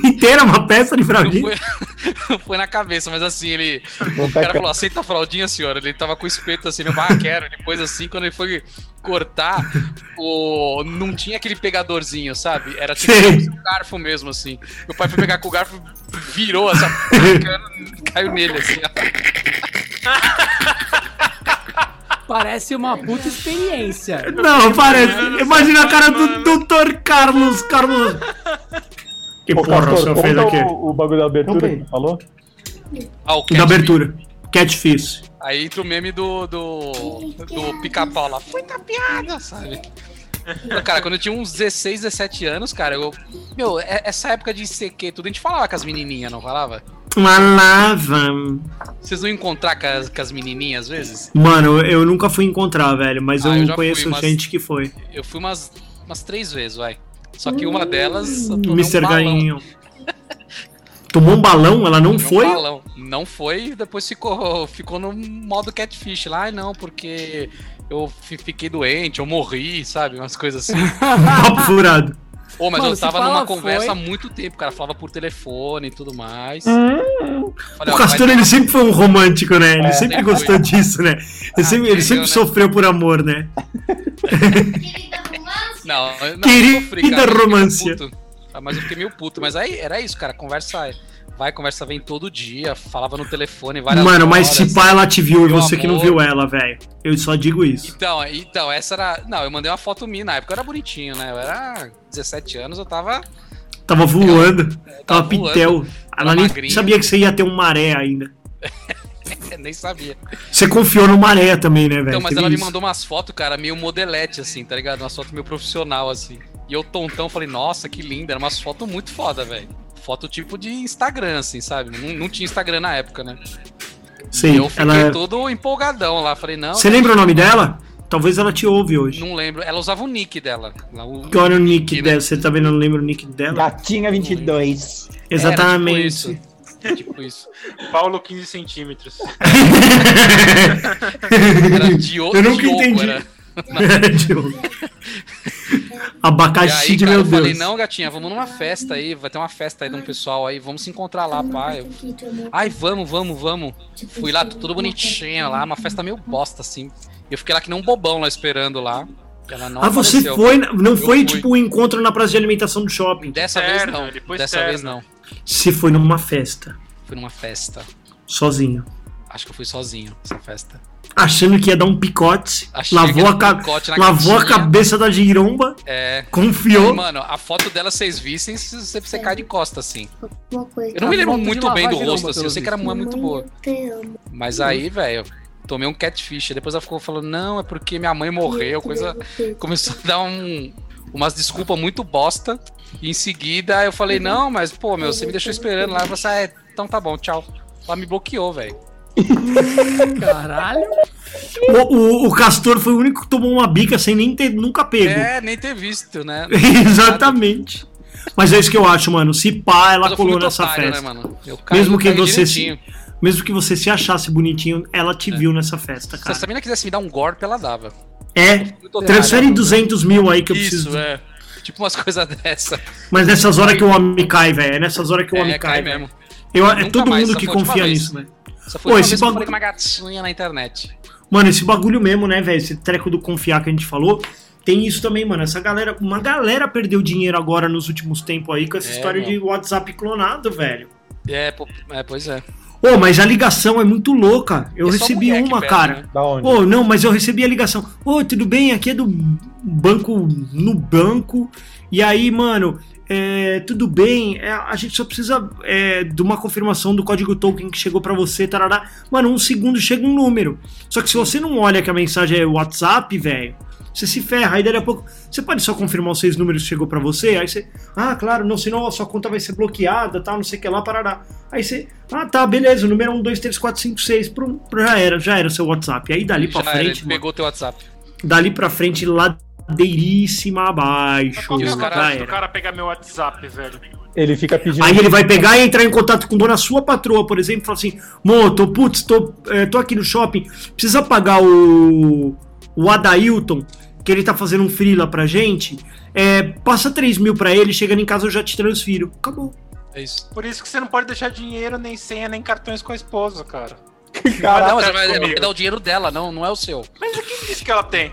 Speaker 3: inteira, uma peça de fraldinha.
Speaker 5: Foi, foi, na cabeça, mas assim, ele. O cara falou: aceita a fraldinha, senhora. Ele tava com o espeto assim, meu pai, ah, quero. Depois, assim, quando ele foi cortar, o... não tinha aquele pegadorzinho, sabe? Era tipo um garfo mesmo, assim. Meu pai foi pegar com o garfo, virou essa caiu nele, assim,
Speaker 4: Parece uma puta experiência.
Speaker 3: Não, parece. Imagina a cara do Dr. Carlos. Carlos. Que
Speaker 1: Ô,
Speaker 3: porra o
Speaker 1: Castor,
Speaker 3: senhor fez aqui?
Speaker 1: o, o bagulho da abertura
Speaker 3: Opa.
Speaker 1: que falou.
Speaker 5: Ah, o
Speaker 3: Da abertura. Catfish.
Speaker 5: Aí entra o meme do, do, do pica-pau lá. Foi na piada, sabe? Cara, quando eu tinha uns 16, 17 anos, cara, eu. Meu, é- essa época de CQ, tudo a gente falava com as menininhas, não falava?
Speaker 3: Malava.
Speaker 5: Vocês não encontrar com as, com as menininhas às vezes?
Speaker 3: Mano, eu nunca fui encontrar, velho, mas
Speaker 5: Ah, eu
Speaker 3: eu
Speaker 5: já
Speaker 3: conheço
Speaker 5: fui, mas-
Speaker 3: gente que foi.
Speaker 5: Eu fui umas, umas três vezes, vai. Só que uma delas. um
Speaker 3: Mr.
Speaker 5: balão.
Speaker 3: Gainho. Tomou um balão? Ela não
Speaker 5: Tomei um
Speaker 3: foi?
Speaker 5: balão. Não foi e depois ficou, ficou no modo catfish lá. Ai, não, porque eu fi- fiquei doente, eu morri, sabe? Umas coisas assim.
Speaker 3: Furado.
Speaker 5: Ô, mas
Speaker 4: Mano,
Speaker 5: eu tava numa conversa
Speaker 4: foi-
Speaker 5: há muito tempo, cara. Falava por telefone e tudo mais.
Speaker 1: Hum.
Speaker 5: Falei,
Speaker 3: O Castor,
Speaker 5: vai-
Speaker 3: ele sempre foi um romântico, né? Ele
Speaker 1: É.
Speaker 3: sempre
Speaker 5: Sempre
Speaker 3: gostou
Speaker 5: foi.
Speaker 3: disso, né? Ele sempre, ele sempre
Speaker 5: né?
Speaker 3: sofreu por amor, né?
Speaker 5: Não, não
Speaker 3: Querida
Speaker 5: sofri, cara, mas eu fiquei meio
Speaker 3: romância.
Speaker 5: puto. Ah, Mas eu fiquei meio puto. Mas aí era isso, cara. Conversa vai, conversa vem todo dia. Falava no telefone várias
Speaker 3: Mano, mas
Speaker 5: horas.
Speaker 3: se pá, ela te viu e você que não
Speaker 5: amor.
Speaker 3: viu ela, velho. Eu só digo isso.
Speaker 5: Então, então, essa era. Não, eu mandei uma foto minha na época, eu era bonitinho, né? Eu era 17 anos, eu tava.
Speaker 3: Tava voando. Tava
Speaker 5: tava
Speaker 3: pitel. Ela nem
Speaker 5: magrinho.
Speaker 3: sabia que você ia ter um maré ainda.
Speaker 5: Nem sabia.
Speaker 3: Você confiou no maré também, né, velho?
Speaker 5: Então, mas
Speaker 3: Teve
Speaker 5: ela me
Speaker 3: isso.
Speaker 5: mandou umas fotos, cara, meio modelete, assim, tá ligado? Umas fotos meio profissional, assim. E eu tontão, falei, nossa, que linda. Era umas fotos muito foda, velho. Foto tipo de Instagram, assim, sabe? Não, não tinha Instagram na época, né? E
Speaker 3: Sim,
Speaker 5: eu fiquei
Speaker 3: ela...
Speaker 5: todo empolgadão lá. Falei, não.
Speaker 3: Você lembra o nome dela? Talvez ela te ouve hoje.
Speaker 5: Não lembro. Ela usava o nick dela. O-
Speaker 3: Qual era o nick
Speaker 5: né?
Speaker 3: dela? Você também não lembra o nick dela?
Speaker 1: Gatinha 22.
Speaker 3: Exatamente.
Speaker 5: Era tipo isso. Tipo isso.
Speaker 2: Paulo 15 centímetros.
Speaker 5: Era Dio,
Speaker 3: Eu nunca
Speaker 5: Diogo,
Speaker 3: entendi.
Speaker 5: era.
Speaker 3: Abacaxi
Speaker 5: aí,
Speaker 3: de
Speaker 5: cara,
Speaker 3: meu
Speaker 5: eu falei,
Speaker 3: Deus.
Speaker 5: não, gatinha, vamos numa festa aí, vai ter uma festa aí de um pessoal aí, vamos se encontrar lá, pai. Eu- Ai, vamos, vamos, vamos. Fui lá, tudo bonitinho lá, uma festa meio bosta, assim. Eu fiquei lá que nem um bobão lá esperando lá. Ela não
Speaker 3: ah, você
Speaker 5: apareceu.
Speaker 3: foi, não foi
Speaker 5: fui.
Speaker 3: tipo um encontro na praça de alimentação do shopping.
Speaker 5: Dessa vez não. Dessa vez não.
Speaker 3: Se foi numa festa,
Speaker 5: Fui numa festa.
Speaker 3: sozinho.
Speaker 5: Acho que eu fui sozinho nessa festa.
Speaker 3: Achando que ia dar um picote,
Speaker 5: Achei
Speaker 3: lavou, a, ca-
Speaker 5: um picote na
Speaker 3: lavou a cabeça da giromba,
Speaker 5: É.
Speaker 3: confiou.
Speaker 5: Mano, a foto dela vocês vissem se você você cai de costa, assim.
Speaker 6: Uma coisa.
Speaker 5: Eu não me lembro muito bem do rosto, assim. Eu sei que era uma muito boa. Mas aí, velho, tomei um catfish. Depois ela ficou falando, não, é porque minha mãe morreu, coisa. Começou a dar um, umas desculpas muito bosta. E em seguida eu falei, não, mas, pô, meu, você me deixou esperando lá. Falou assim, ah, é, então tá bom, tchau. Ela me bloqueou, velho.
Speaker 4: Caralho.
Speaker 3: O, o- o Castor foi o único que tomou uma bica sem nem ter nunca pego.
Speaker 5: É, nem ter visto, né?
Speaker 3: Exatamente. Mas é isso que eu acho, mano. Se pá, ela colou nessa
Speaker 5: otário,
Speaker 3: festa.
Speaker 5: Né, mano? Eu caí-
Speaker 3: Mesmo
Speaker 5: eu
Speaker 3: que você
Speaker 5: direitinho.
Speaker 3: Mesmo que você se achasse bonitinho, ela te viu nessa festa,
Speaker 5: Se
Speaker 3: cara.
Speaker 5: essa menina quisesse me dar um golpe, ela dava.
Speaker 3: É,
Speaker 5: Muito otário.
Speaker 3: transfere 200 mil aí que eu preciso.
Speaker 5: Isso, é. Tipo umas coisas dessa.
Speaker 3: Mas nessas horas que o homem cai, velho. É nessas horas que o homem
Speaker 5: É,
Speaker 3: cai,
Speaker 5: cai mesmo.
Speaker 3: Eu, é todo
Speaker 5: mais,
Speaker 3: mundo que confia nisso, velho.
Speaker 5: Só foi
Speaker 3: Pô,
Speaker 5: uma
Speaker 3: esse
Speaker 5: vez que eu
Speaker 3: bagulho-
Speaker 5: falei com uma gatinha na internet.
Speaker 3: Mano, esse bagulho mesmo, né, velho? Esse treco do confiar que a gente falou. Tem isso também, mano. Essa galera, uma galera perdeu dinheiro agora nos últimos tempos aí com essa
Speaker 5: É,
Speaker 3: história
Speaker 5: mano.
Speaker 3: de WhatsApp clonado, velho.
Speaker 5: É, é, pois é.
Speaker 3: Ô, mas a ligação é muito louca. Eu
Speaker 5: É
Speaker 3: recebi uma, cara.
Speaker 5: né?
Speaker 1: Da onde?
Speaker 3: Ô, não, mas eu recebi a ligação. Ô, tudo bem? Aqui é do banco no banco. E aí, mano, é, tudo bem? É, a gente só precisa é, de uma confirmação do código token que chegou pra você, tarará. Mano, um segundo chega um número. Só que se você não olha que a mensagem é WhatsApp, velho, você se ferra. Aí daqui a pouco, você pode só confirmar os seis números que chegou pra você? Aí você, ah, claro, não, senão a sua conta vai ser bloqueada, tal, não sei o que lá, parará. Aí você, ah, tá, beleza, o número é 1, 2, 3, 4, 5, 6, prum, já era, já era o seu WhatsApp. Aí dali pra
Speaker 5: Já era,
Speaker 3: frente,
Speaker 5: ele
Speaker 3: mano,
Speaker 5: pegou teu WhatsApp.
Speaker 3: dali pra frente, ladeiríssima abaixo.
Speaker 2: Qual que é o
Speaker 5: cara-
Speaker 2: pegar meu WhatsApp, velho?
Speaker 1: Ele fica pedindo.
Speaker 3: Aí ele vai pegar e entrar em contato com dona sua patroa, por exemplo, e falar assim: Mo, tô, putz, tô, é, tô aqui no shopping, precisa pagar o, o Adailton, que ele tá fazendo um freela pra gente. É, passa 3 mil pra ele, chegando em casa eu já te transfiro. Acabou.
Speaker 5: É isso.
Speaker 2: Por isso que você não pode deixar dinheiro, nem senha, nem cartões com a esposa, cara.
Speaker 1: Caraca,
Speaker 5: não, mas vai, vai dar o dinheiro dela, não, não é o seu.
Speaker 2: Mas quem disse que ela tem?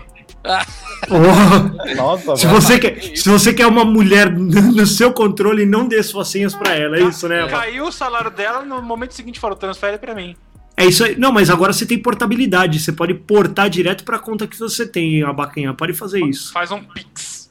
Speaker 3: Oh,
Speaker 1: Nossa,
Speaker 3: se,
Speaker 1: velho.
Speaker 3: você quer, se você quer uma mulher no seu controle, não dê suas senhas pra ela, é isso, né?
Speaker 2: Caiu o salário dela, no momento seguinte falou, transfere pra mim.
Speaker 3: É isso aí. Não, mas agora você tem portabilidade. Você pode portar direto pra conta que você tem, a bacanha. Pode fazer isso.
Speaker 2: Faz um pix.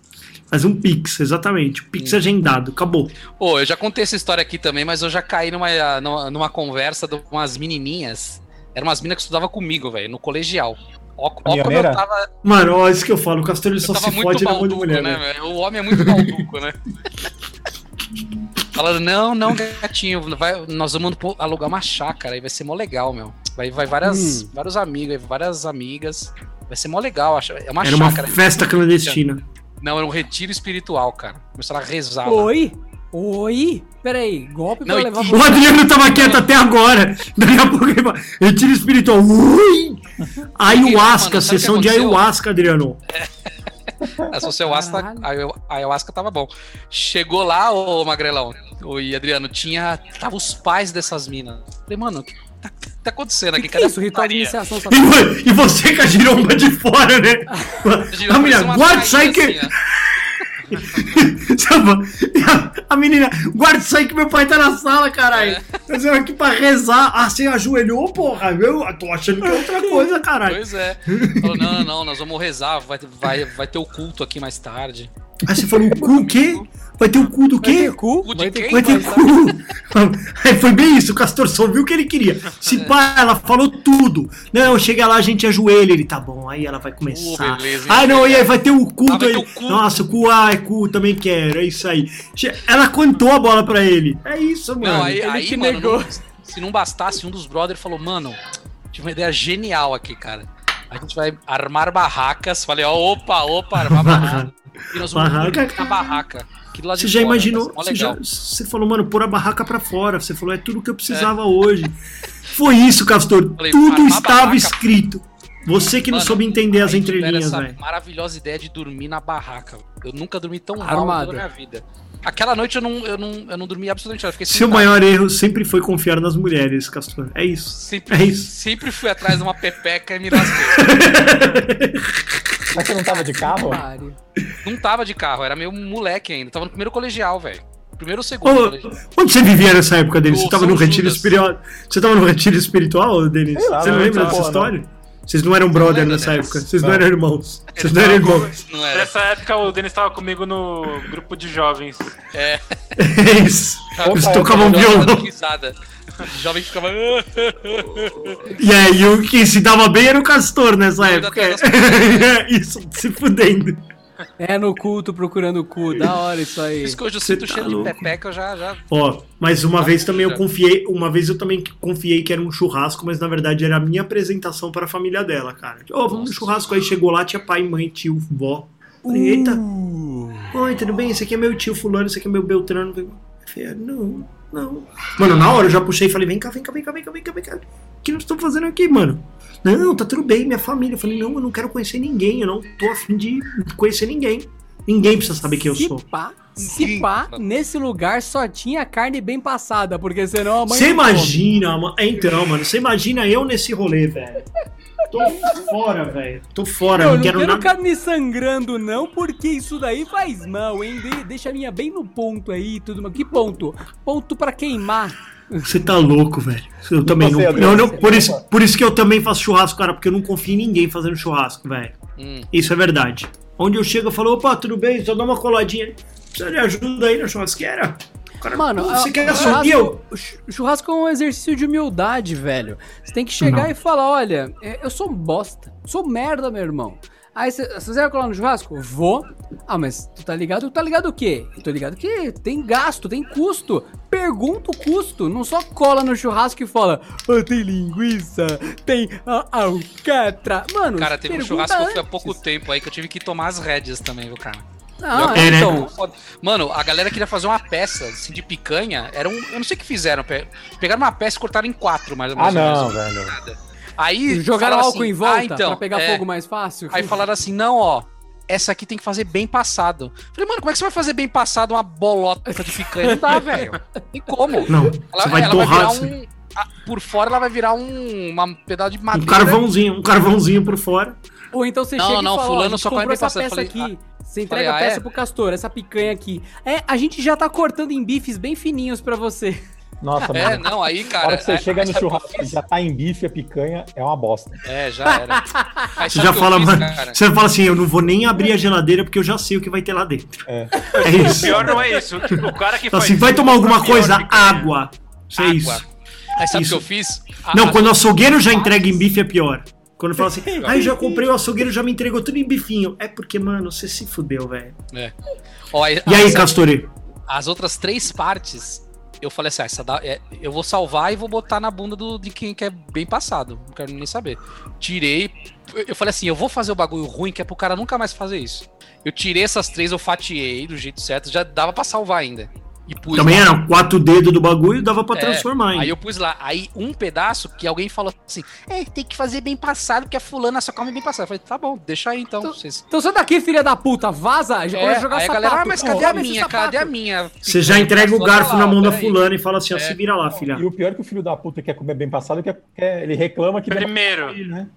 Speaker 3: Faz um Pix, exatamente. Pix agendado, acabou.
Speaker 5: Pô, eu já contei essa história aqui também, mas eu já caí numa, numa, numa conversa de umas menininhas. Eram umas meninas que estudavam comigo, velho, no colegial. Ó, ó como eu tava,
Speaker 3: Mano, ó, isso que eu falo, o Castor ele só se fode na mão de mulher,
Speaker 5: né,
Speaker 3: né?
Speaker 5: O homem é muito balduco, né? Falando, não, não, gatinho, vai, nós vamos alugar uma chácara aí vai ser mó legal, meu. Vai, vai várias,
Speaker 4: Hum.
Speaker 5: vários amigos, várias amigas. Vai ser mó legal, acho. É uma
Speaker 3: Era uma
Speaker 5: chácara.
Speaker 3: festa clandestina.
Speaker 5: Não, era um retiro espiritual, cara. Começaram a rezar. lá.
Speaker 4: Oi? Oi? Peraí, golpe
Speaker 5: Não,
Speaker 4: pra
Speaker 5: e-
Speaker 4: levar
Speaker 3: O Adriano tava quieto até agora. Daqui a pouco ele fala, retiro espiritual. Ui! Ayahuasca,
Speaker 5: Mano,
Speaker 3: sessão de ayahuasca, Adriano.
Speaker 5: A sua ayahuasca, tava bom. Chegou lá, ô Magrelão, oi Adriano, tinha. Tava os pais dessas minas. Falei, mano, o que tá, tá acontecendo aqui?
Speaker 4: Que é isso? Ritual de iniciação
Speaker 3: E, e você com a giromba de fora, né? A guarda isso aí
Speaker 5: sainha
Speaker 3: que. a, menina, guarda isso aí que meu pai tá na sala, caralho.
Speaker 5: É.
Speaker 3: Nós vamos aqui pra rezar. Ah, você ajoelhou, porra? Eu tô achando que é outra coisa, caralho.
Speaker 5: Pois é. Falou, não, não, não, nós vamos rezar, vai, vai, vai ter o culto aqui mais tarde.
Speaker 3: Aí você falou, o cu o quê? Vai ter o cu do
Speaker 4: Vai
Speaker 3: quê?
Speaker 4: ter cu?
Speaker 5: Cu
Speaker 4: Vai ter cu?
Speaker 3: Vai ter
Speaker 4: Vai
Speaker 3: cu. Aí foi bem isso, o Castor só viu o que ele queria. Se pá, ela falou tudo. Não, chega lá, a gente ajoelha. Ele, tá bom, aí ela vai começar.
Speaker 5: Uh, beleza,
Speaker 3: ah, não, e aí vai ter o culto.
Speaker 5: Ah, vai cu.
Speaker 3: Nossa, o cu, ai, cu, também quero, é isso aí. Ela cantou a bola pra ele. É isso, mano.
Speaker 5: Não, aí,
Speaker 4: ele
Speaker 5: aí mano,
Speaker 4: negou.
Speaker 5: não- se não bastasse, um dos brothers falou, mano, tive uma ideia genial aqui, cara. A gente vai armar barracas. Falei, ó, opa, opa, armar barraca. E nós vamos
Speaker 3: Barraca.
Speaker 5: na barraca. Aqui do lado
Speaker 3: Você
Speaker 5: de
Speaker 3: já
Speaker 5: fora,
Speaker 3: imaginou? Você, já, você falou, mano, pôr a barraca pra fora. Você falou, é tudo que eu precisava hoje. Foi isso, Castor.
Speaker 5: Falei,
Speaker 3: tudo estava
Speaker 5: barraca.
Speaker 3: escrito. Você que não
Speaker 5: Mano,
Speaker 3: soube entender as entrelinhas, velho.
Speaker 5: maravilhosa ideia de dormir na barraca. Eu nunca dormi tão mal
Speaker 4: Armada.
Speaker 5: em toda a minha vida. Aquela noite eu não, eu não, eu não dormi absolutamente nada. Fiquei
Speaker 3: Seu
Speaker 5: sentado.
Speaker 3: maior erro sempre foi confiar nas mulheres, Castor. É isso.
Speaker 5: Sempre,
Speaker 3: É isso.
Speaker 5: sempre fui atrás de uma pepeca e me lasquei.
Speaker 1: Mas você não tava de carro?
Speaker 5: Não tava de carro, era meio moleque ainda. Tava no primeiro colegial, velho. Primeiro ou segundo
Speaker 3: Ô, onde você vivia nessa época, Denis? Você tava no retiro espiritual? Você tava no retiro espiritual, Denis?
Speaker 1: Lá,
Speaker 3: Você não lembra dessa
Speaker 1: não.
Speaker 3: Vocês não eram brother
Speaker 5: lembro
Speaker 3: nessa época. Vocês não
Speaker 1: Não.
Speaker 3: eram irmãos. Vocês não eram irmãos.
Speaker 5: Não era.
Speaker 2: Nessa época o Denis estava comigo no grupo de jovens.
Speaker 5: É.
Speaker 3: É isso. Eles
Speaker 1: Opa,
Speaker 3: tocavam
Speaker 5: Jovem
Speaker 3: violão.
Speaker 5: jovem ficava.
Speaker 3: E aí, o que se dava bem era o Castor nessa
Speaker 5: Não,
Speaker 3: época.
Speaker 5: tem
Speaker 3: Isso, se fudendo.
Speaker 4: É no culto procurando o cu. Da hora isso aí.
Speaker 5: Por isso que hoje eu
Speaker 3: Você
Speaker 5: sinto
Speaker 3: tá
Speaker 5: cheiro
Speaker 3: louco.
Speaker 5: de pepeca, eu já. já...
Speaker 3: Ó, mas uma vez também eu
Speaker 5: já.
Speaker 3: confiei, uma vez eu também confiei que era um churrasco, mas na verdade era a minha apresentação para a família dela, cara. Ó, vamos no churrasco aí, chegou lá, tinha pai, mãe, tio, vó. Falei, eita, oi, tudo bem? Esse aqui é meu tio fulano, esse aqui é meu Beltrano. Eu falei, não, não. Mano, na hora eu já puxei e falei, vem cá, vem cá, vem cá, vem cá, vem cá, vem cá. O que nós estamos fazendo aqui, mano? Não, tá tudo bem, minha família. Eu falei, não, eu não quero conhecer ninguém, eu não tô afim de conhecer ninguém. Ninguém precisa saber quem eu
Speaker 4: se
Speaker 3: sou.
Speaker 4: pá, se pá, nesse lugar só tinha carne bem passada, porque senão a mãe.
Speaker 3: Você
Speaker 4: não come.
Speaker 3: imagina, mano. Então, mano, você imagina eu nesse rolê, velho. Tô fora, velho. Tô fora,
Speaker 4: Eu
Speaker 3: não
Speaker 4: não
Speaker 3: quero
Speaker 4: quero
Speaker 3: nada.
Speaker 4: carne sangrando, não, porque isso daí faz mal, hein? De- deixa a minha bem no ponto aí, tudo mais. Que ponto? Ponto pra queimar.
Speaker 3: Você tá louco, velho. Eu também não.
Speaker 1: Adriano,
Speaker 3: não, não
Speaker 1: você
Speaker 3: por, isso, por isso que eu também faço churrasco, cara, porque eu não confio em ninguém fazendo churrasco, velho.
Speaker 5: Hum.
Speaker 3: Isso é verdade. Onde eu chego, eu falo, opa, tudo bem? Só dá uma coladinha. Precisa de ajuda aí na churrasqueira? Cara,
Speaker 4: Mano,
Speaker 3: "Pô, você
Speaker 4: a-
Speaker 3: quer? Eu...
Speaker 4: churrasco, o chu- o churrasco é um exercício de humildade, velho. Você tem que chegar
Speaker 3: Não.
Speaker 4: e falar: olha, é, eu sou um bosta, sou merda, meu irmão. Aí você você vai colar no churrasco? Vou. Ah, mas tu tá ligado? Tu tá ligado o quê? Eu tô ligado que tem gasto, tem custo. Pergunta o custo. Não só cola no churrasco e fala: ah, tem linguiça, tem alcatra. Mano,
Speaker 5: Cara, teve um churrasco que eu fui há pouco tempo aí que eu tive que tomar as rédeas também, viu, cara?
Speaker 4: Não,
Speaker 3: É, né?
Speaker 4: então.
Speaker 5: Mano, a galera queria fazer uma peça assim, de picanha. Era um. Eu não sei o que fizeram. pe- Pegaram uma peça e cortaram em quatro, mais ou
Speaker 1: Ah,
Speaker 5: menos.
Speaker 1: não, velho.
Speaker 5: Aí.
Speaker 4: Jogaram álcool
Speaker 5: assim,
Speaker 4: em volta
Speaker 5: ah, então,
Speaker 4: pra pegar
Speaker 5: é.
Speaker 4: fogo mais fácil.
Speaker 5: Aí falaram assim: não, ó. Essa aqui tem que fazer bem passado. Falei, mano, como é que você vai fazer bem passado uma bolota de picanha? Não dá, velho. Tem como.
Speaker 3: Não,
Speaker 5: Ela,
Speaker 3: você vai
Speaker 5: ela
Speaker 3: torrar.
Speaker 5: virar
Speaker 3: assim.
Speaker 5: um. a- por fora ela vai virar um uma pedaço de
Speaker 3: Um
Speaker 5: madeira.
Speaker 3: carvãozinho, um carvãozinho por fora.
Speaker 4: Ou então você
Speaker 5: Não,
Speaker 4: chega
Speaker 5: não,
Speaker 4: e fala,
Speaker 5: fulano
Speaker 4: a gente
Speaker 5: só
Speaker 4: comprou essa peça
Speaker 5: Falei,
Speaker 4: aqui. Você entrega
Speaker 5: falei,
Speaker 4: a
Speaker 5: ah,
Speaker 4: peça
Speaker 5: é?
Speaker 4: pro Castor, essa picanha aqui. É, a gente já tá cortando em bifes bem fininhos pra você.
Speaker 1: Nossa,
Speaker 5: É,
Speaker 1: mano.
Speaker 5: não, aí,
Speaker 1: A
Speaker 5: cara.
Speaker 1: hora que você
Speaker 5: aí-
Speaker 1: chega no
Speaker 5: o
Speaker 1: churrasco e já tá em bife a picanha, é uma bosta.
Speaker 5: É, já era. Aí
Speaker 3: Você já
Speaker 5: o
Speaker 3: fala,
Speaker 5: fiz,
Speaker 3: mano.
Speaker 5: cara?
Speaker 3: Você fala assim, eu não vou nem abrir a geladeira porque eu já sei o que vai ter lá dentro.
Speaker 1: É.
Speaker 3: É
Speaker 2: O
Speaker 3: isso.
Speaker 2: pior não é isso. O cara que
Speaker 3: Então,
Speaker 2: faz
Speaker 3: assim, vai tomar alguma
Speaker 2: compra pior
Speaker 3: coisa? Água. Isso é
Speaker 5: Água.
Speaker 3: isso.
Speaker 5: Aí sabe o
Speaker 3: Isso.
Speaker 5: que eu fiz? A-
Speaker 3: Não,
Speaker 5: a-
Speaker 3: quando o açougueiro já entrega em bife é pior. Quando fala assim, ai, já comprei o açougueiro, já me entregou tudo em bifinho. É porque, mano, você se fudeu, velho.
Speaker 5: É. Ó,
Speaker 3: E aí,
Speaker 5: as-
Speaker 3: Castori?
Speaker 5: as outras três partes, eu falei assim, ah, essa dá- é, eu vou salvar e vou botar na bunda do, de quem quer bem passado. Não quero nem saber. Tirei. Eu falei assim, eu vou fazer o bagulho ruim que é pro cara nunca mais fazer isso. Eu tirei essas três, eu fatiei do jeito certo, já dava pra salvar ainda. E pus
Speaker 3: Também
Speaker 5: lá.
Speaker 3: eram quatro dedos do bagulho, dava pra
Speaker 5: É,
Speaker 3: transformar
Speaker 5: Aí
Speaker 3: ainda.
Speaker 5: eu pus lá. Aí um pedaço que alguém falou assim: É, tem que fazer bem passado, porque a fulana só come bem passado. Eu falei, tá bom, deixa aí então.
Speaker 4: Então-
Speaker 5: Vocês...
Speaker 4: Então sai daqui, filha da puta, vaza, já
Speaker 5: É,
Speaker 4: começa a jogar
Speaker 5: aí a
Speaker 4: sapato.
Speaker 5: galera, ah, mas cadê
Speaker 4: Ó,
Speaker 5: a minha? Cadê a minha?
Speaker 3: Você já entrega o garfo
Speaker 5: lá,
Speaker 3: na mão da fulana e fala assim, ó,
Speaker 5: É.
Speaker 3: se vira lá, filha.
Speaker 1: E o pior é que o filho da puta quer comer bem passado, quer, quer- ele reclama que
Speaker 2: Primeiro.
Speaker 1: né?
Speaker 2: Ele quer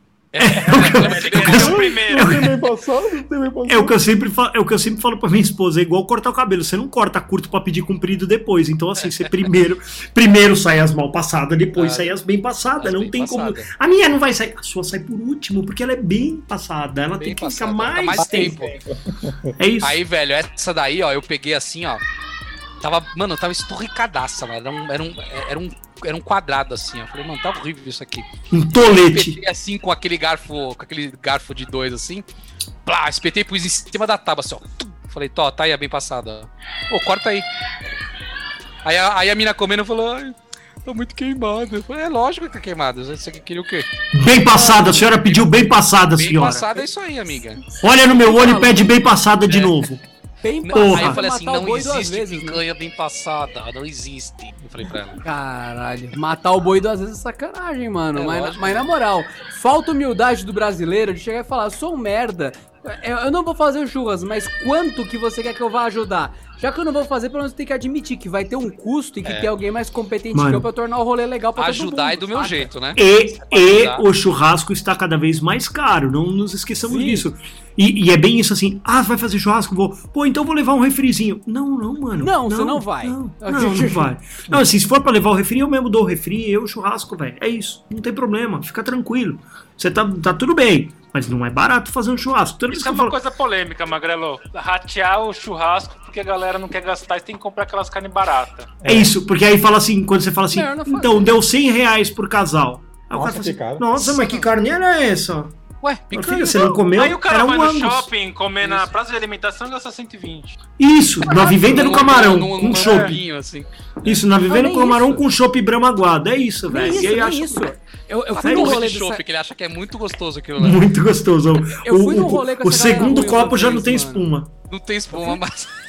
Speaker 3: É o que eu sempre falo, é o que eu sempre falo pra minha esposa, é igual cortar o cabelo, você não corta curto pra pedir comprido depois. Então assim, você primeiro, primeiro sai as mal passadas, depois
Speaker 5: Ah,
Speaker 3: sai as bem passadas,
Speaker 5: as
Speaker 3: não
Speaker 5: bem
Speaker 3: tem como.
Speaker 5: passadas.
Speaker 3: A minha não vai sair, a sua sai por último, porque ela é bem passada, ela
Speaker 5: Bem
Speaker 3: tem que
Speaker 5: passada,
Speaker 3: ficar
Speaker 5: fica
Speaker 3: mais,
Speaker 5: mais
Speaker 3: tempo.
Speaker 5: tempo.
Speaker 3: É isso.
Speaker 5: Aí, velho, essa daí, ó, eu peguei assim, ó. Tava, mano, tava esturricadaça, mano. Era um, era um, era um, era um quadrado assim, ó. Falei, mano, tá horrível isso aqui.
Speaker 3: um tolete.
Speaker 5: Espetei assim com aquele garfo, com aquele garfo de dois assim. Plá, espetei, pus em cima da tábua assim, ó. Falei, tó, tá aí, é bem passada. Ô, corta aí. Aí a, aí a mina comendo falou, ai, tô muito queimado. Eu falei, é lógico que tá queimado. Você queria o quê?
Speaker 3: Bem passada, a senhora pediu bem passada,
Speaker 5: Bem
Speaker 3: senhora.
Speaker 5: passada é isso aí, amiga.
Speaker 3: Olha no meu olho e pede bem passada de novo.
Speaker 4: Bem
Speaker 3: Porra.
Speaker 5: Aí eu falei assim, não existe
Speaker 4: vezes, né?
Speaker 5: picanha bem passada, não existe. Eu falei pra ela.
Speaker 4: Caralho, matar o boi duas vezes é sacanagem, mano.
Speaker 5: É
Speaker 4: mas,
Speaker 5: lógico.
Speaker 4: mas na moral, falta humildade do brasileiro de chegar e falar, sou um merda. Eu, eu não vou fazer churras, mas quanto que você quer que eu vá ajudar? Já que eu não vou fazer, pelo menos tem que admitir que vai ter um custo e que
Speaker 5: É.
Speaker 4: tem alguém mais competente
Speaker 3: Mano.
Speaker 4: que eu pra tornar o rolê legal pra todo
Speaker 5: Ajudar
Speaker 4: mundo,
Speaker 5: é do meu
Speaker 4: saca?
Speaker 5: jeito, né?
Speaker 3: E, e o churrasco está cada vez mais caro, não nos esqueçamos
Speaker 4: Sim.
Speaker 3: disso. E, e é bem isso assim, ah, vai fazer churrasco? Vou. Pô, então vou levar um refrizinho. Não, não, mano.
Speaker 4: Não, você não vai.
Speaker 3: Não, não, não vai. Não, assim, se for pra levar o refri, eu mesmo dou o refri, eu o churrasco, velho. É isso, não tem problema, fica tranquilo. Você tá, tá tudo bem, mas não é barato fazer um churrasco. Toda
Speaker 2: Isso é uma
Speaker 3: falo,
Speaker 2: coisa polêmica, Magrelo. Ratear o churrasco porque a galera não quer gastar e tem que comprar aquelas carnes baratas.
Speaker 3: É isso, porque aí fala assim, quando você fala assim,
Speaker 4: Não, não
Speaker 3: então deu 100 reais por casal. Aí o
Speaker 1: Nossa,
Speaker 3: cara fala assim, nossa, mas que carne era essa?
Speaker 5: Ué, picanha.
Speaker 3: você não comeu?
Speaker 2: Aí o cara
Speaker 3: era
Speaker 2: vai
Speaker 3: um
Speaker 2: no
Speaker 3: Angus.
Speaker 2: shopping comer na praça de alimentação e gasta 120.
Speaker 3: Isso, na vivenda do
Speaker 5: Num-
Speaker 3: camarão,
Speaker 5: num-
Speaker 3: com
Speaker 5: num
Speaker 3: chopp.
Speaker 5: assim.
Speaker 3: Isso, na vivenda
Speaker 4: nem
Speaker 3: do camarão
Speaker 4: isso.
Speaker 3: com chopp brama aguado. É isso,
Speaker 4: Nem
Speaker 3: velho.
Speaker 4: isso,
Speaker 3: E aí
Speaker 4: nem
Speaker 3: acho
Speaker 4: isso. Eu, eu fui num
Speaker 5: no
Speaker 4: rolê
Speaker 5: de
Speaker 4: dessa...
Speaker 5: chopp, que ele acha que é muito gostoso aquilo lá.
Speaker 3: muito gostoso.
Speaker 4: Eu
Speaker 3: o,
Speaker 4: fui num rolê com
Speaker 3: o segundo copo já não tem
Speaker 4: mano.
Speaker 3: espuma.
Speaker 5: Não tem espuma, mas.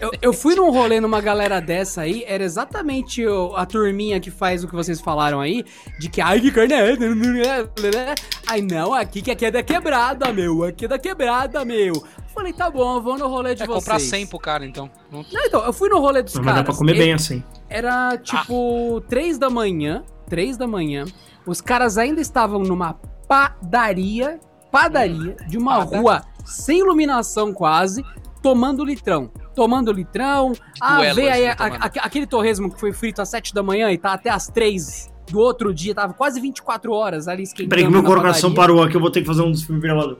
Speaker 4: Eu, eu fui num rolê numa galera dessa aí, era exatamente o- a turminha que faz o que vocês falaram aí, de que, ai, que carne é essa? Ai, não, aqui que aqui é da quebrada, meu, aqui é da quebrada, meu. Falei, tá bom, eu vou no rolê de
Speaker 5: É
Speaker 4: vocês.
Speaker 5: comprar 100 pro cara, então. Não-
Speaker 4: então, eu fui no rolê dos
Speaker 3: Mas
Speaker 4: caras.
Speaker 3: dá pra comer bem assim.
Speaker 4: Era tipo três da manhã, três da manhã. Os caras ainda estavam numa padaria, padaria de uma
Speaker 5: Pada-
Speaker 4: rua sem iluminação quase, tomando litrão. Tomando litrão. Ah, veio aí a- a- aquele torresmo que foi frito às sete da manhã e tá até às três do outro dia, tava quase 24 horas ali esquentando.
Speaker 3: Peraí que meu coração
Speaker 4: padaria.
Speaker 3: parou aqui, eu vou ter que fazer um desfibrilador.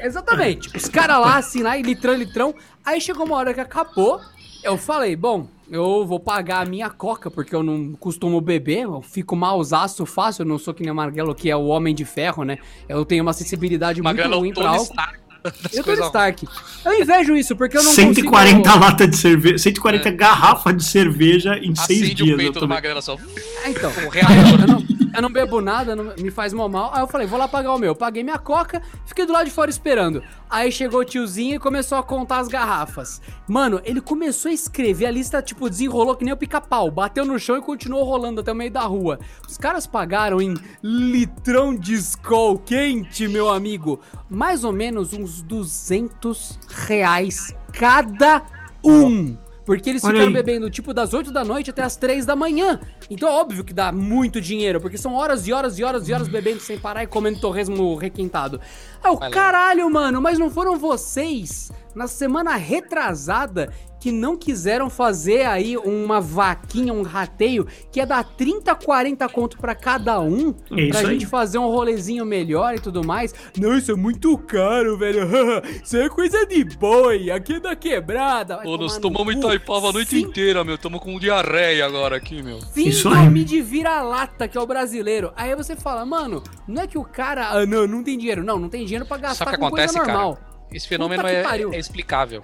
Speaker 4: Exatamente. Os caras lá, assim, lá, e litrão, litrão. Aí chegou uma hora que acabou. Eu falei, bom, eu vou pagar a minha coca, porque eu não costumo beber. Eu fico mausaço fácil. Eu não sou que nem o Marguelo, que é o homem de ferro, né? Eu tenho uma sensibilidade muito
Speaker 5: Magrelo é
Speaker 4: ruim
Speaker 5: o
Speaker 4: pra álcool.
Speaker 5: Stark. das
Speaker 4: Eu tô Stark. Eu invejo isso, porque eu não
Speaker 3: 140
Speaker 4: consigo...
Speaker 3: latas de cerveja, 140 garrafas de cerveja em seis
Speaker 5: É. Acende
Speaker 3: dias.
Speaker 5: o
Speaker 3: eu
Speaker 5: peito do
Speaker 3: tomei.
Speaker 5: Magrelo só.
Speaker 4: Ah, então.
Speaker 5: Um reator.
Speaker 4: Eu não, eu não bebo nada, não- me faz mal mal. Aí eu falei, vou lá pagar o meu. Paguei minha coca, fiquei do lado de fora esperando. Aí chegou o tiozinho e começou a contar as garrafas. Mano, ele começou a escrever, a lista, tipo, desenrolou que nem o pica-pau. Bateu no chão e continuou rolando até o meio da rua. Os caras pagaram em litrão de Skol quente, meu amigo. Mais ou menos uns 200 reais cada um. Porque eles
Speaker 3: Olha
Speaker 4: ficaram
Speaker 3: aí.
Speaker 4: bebendo tipo das 8 da noite até as 3 da manhã. Então é óbvio que dá muito dinheiro, porque são horas e horas e horas e horas bebendo sem parar e comendo torresmo requentado. Ah, o caralho, mano, mas não foram vocês na semana retrasada que não quiseram fazer aí uma vaquinha, um rateio, que é dar 30, 40 conto pra cada um,
Speaker 3: É
Speaker 4: pra
Speaker 3: aí.
Speaker 4: gente fazer um rolezinho melhor e tudo mais. Não, isso é muito caro, velho. isso é coisa de boi, aqui é da quebrada. Vai
Speaker 5: Pô, nós tomamos. Itaipava a noite
Speaker 4: Sim-
Speaker 5: inteira, meu. Tamo com diarreia agora aqui, meu.
Speaker 3: Isso aí.
Speaker 4: Síndrome de vira-lata, que é o brasileiro. Aí você fala, mano, não é que o cara. Ah, não, não tem dinheiro. Não, não tem dinheiro pra gastar
Speaker 5: Sabe o que
Speaker 4: com
Speaker 5: acontece,
Speaker 4: coisa
Speaker 5: cara? Esse fenômeno é, é explicável.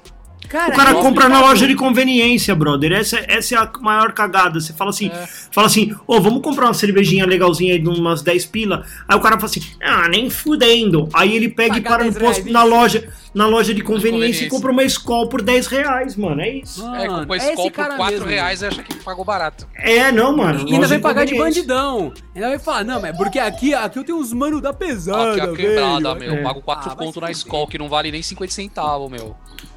Speaker 4: Cara,
Speaker 3: O cara
Speaker 4: é
Speaker 3: compra na loja de conveniência, brother. Essa, essa é a maior cagada. Você fala assim, fala assim, ô, vamos comprar uma cervejinha legalzinha aí de umas 10 pila. Aí o cara fala assim, ah, nem fudendo. Aí ele pega e
Speaker 4: Pagar
Speaker 3: para no
Speaker 4: 10
Speaker 3: posto
Speaker 4: reais,
Speaker 3: na loja, na loja de conveniência,
Speaker 5: conveniência.
Speaker 3: e compra uma escola por 10 reais, mano. É isso.
Speaker 4: Mano,
Speaker 5: é, comprou
Speaker 4: é
Speaker 5: esse
Speaker 4: esse
Speaker 5: copo
Speaker 4: cara
Speaker 5: por 4
Speaker 4: mesmo.
Speaker 5: reais e acha que pagou barato.
Speaker 3: É, não, mano.
Speaker 4: E ainda vai pagar de bandidão. Ainda vai falar, não, mas porque aqui, aqui eu tenho uns mano da pesada,
Speaker 5: Aqui a quebrada,
Speaker 4: velho.
Speaker 5: meu.
Speaker 3: É.
Speaker 5: Pago 4
Speaker 4: Ah,
Speaker 5: conto na escola, que não vale nem 50 centavos, meu.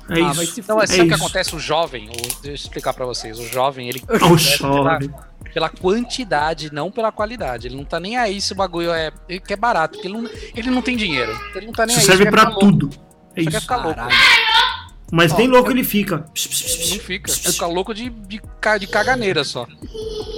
Speaker 3: É
Speaker 4: Ah,
Speaker 3: isso.
Speaker 4: se
Speaker 5: Então, é, sabe o que acontece? O jovem, o- deixa eu explicar pra vocês. O jovem, ele investe
Speaker 3: jovem.
Speaker 5: pela, pela quantidade, não pela qualidade. Ele não tá nem aí se o bagulho é, ele quer barato, porque ele não, ele não tem dinheiro. Ele não tá nem
Speaker 3: Isso
Speaker 5: aí.
Speaker 3: serve
Speaker 5: só quer
Speaker 3: pra
Speaker 5: ficar louco,
Speaker 3: tudo. É
Speaker 5: Só
Speaker 3: isso.
Speaker 5: ficar louco.
Speaker 3: Mas nem louco ele fica.
Speaker 5: Não fica. Ele fica louco de, de, de caganeira só.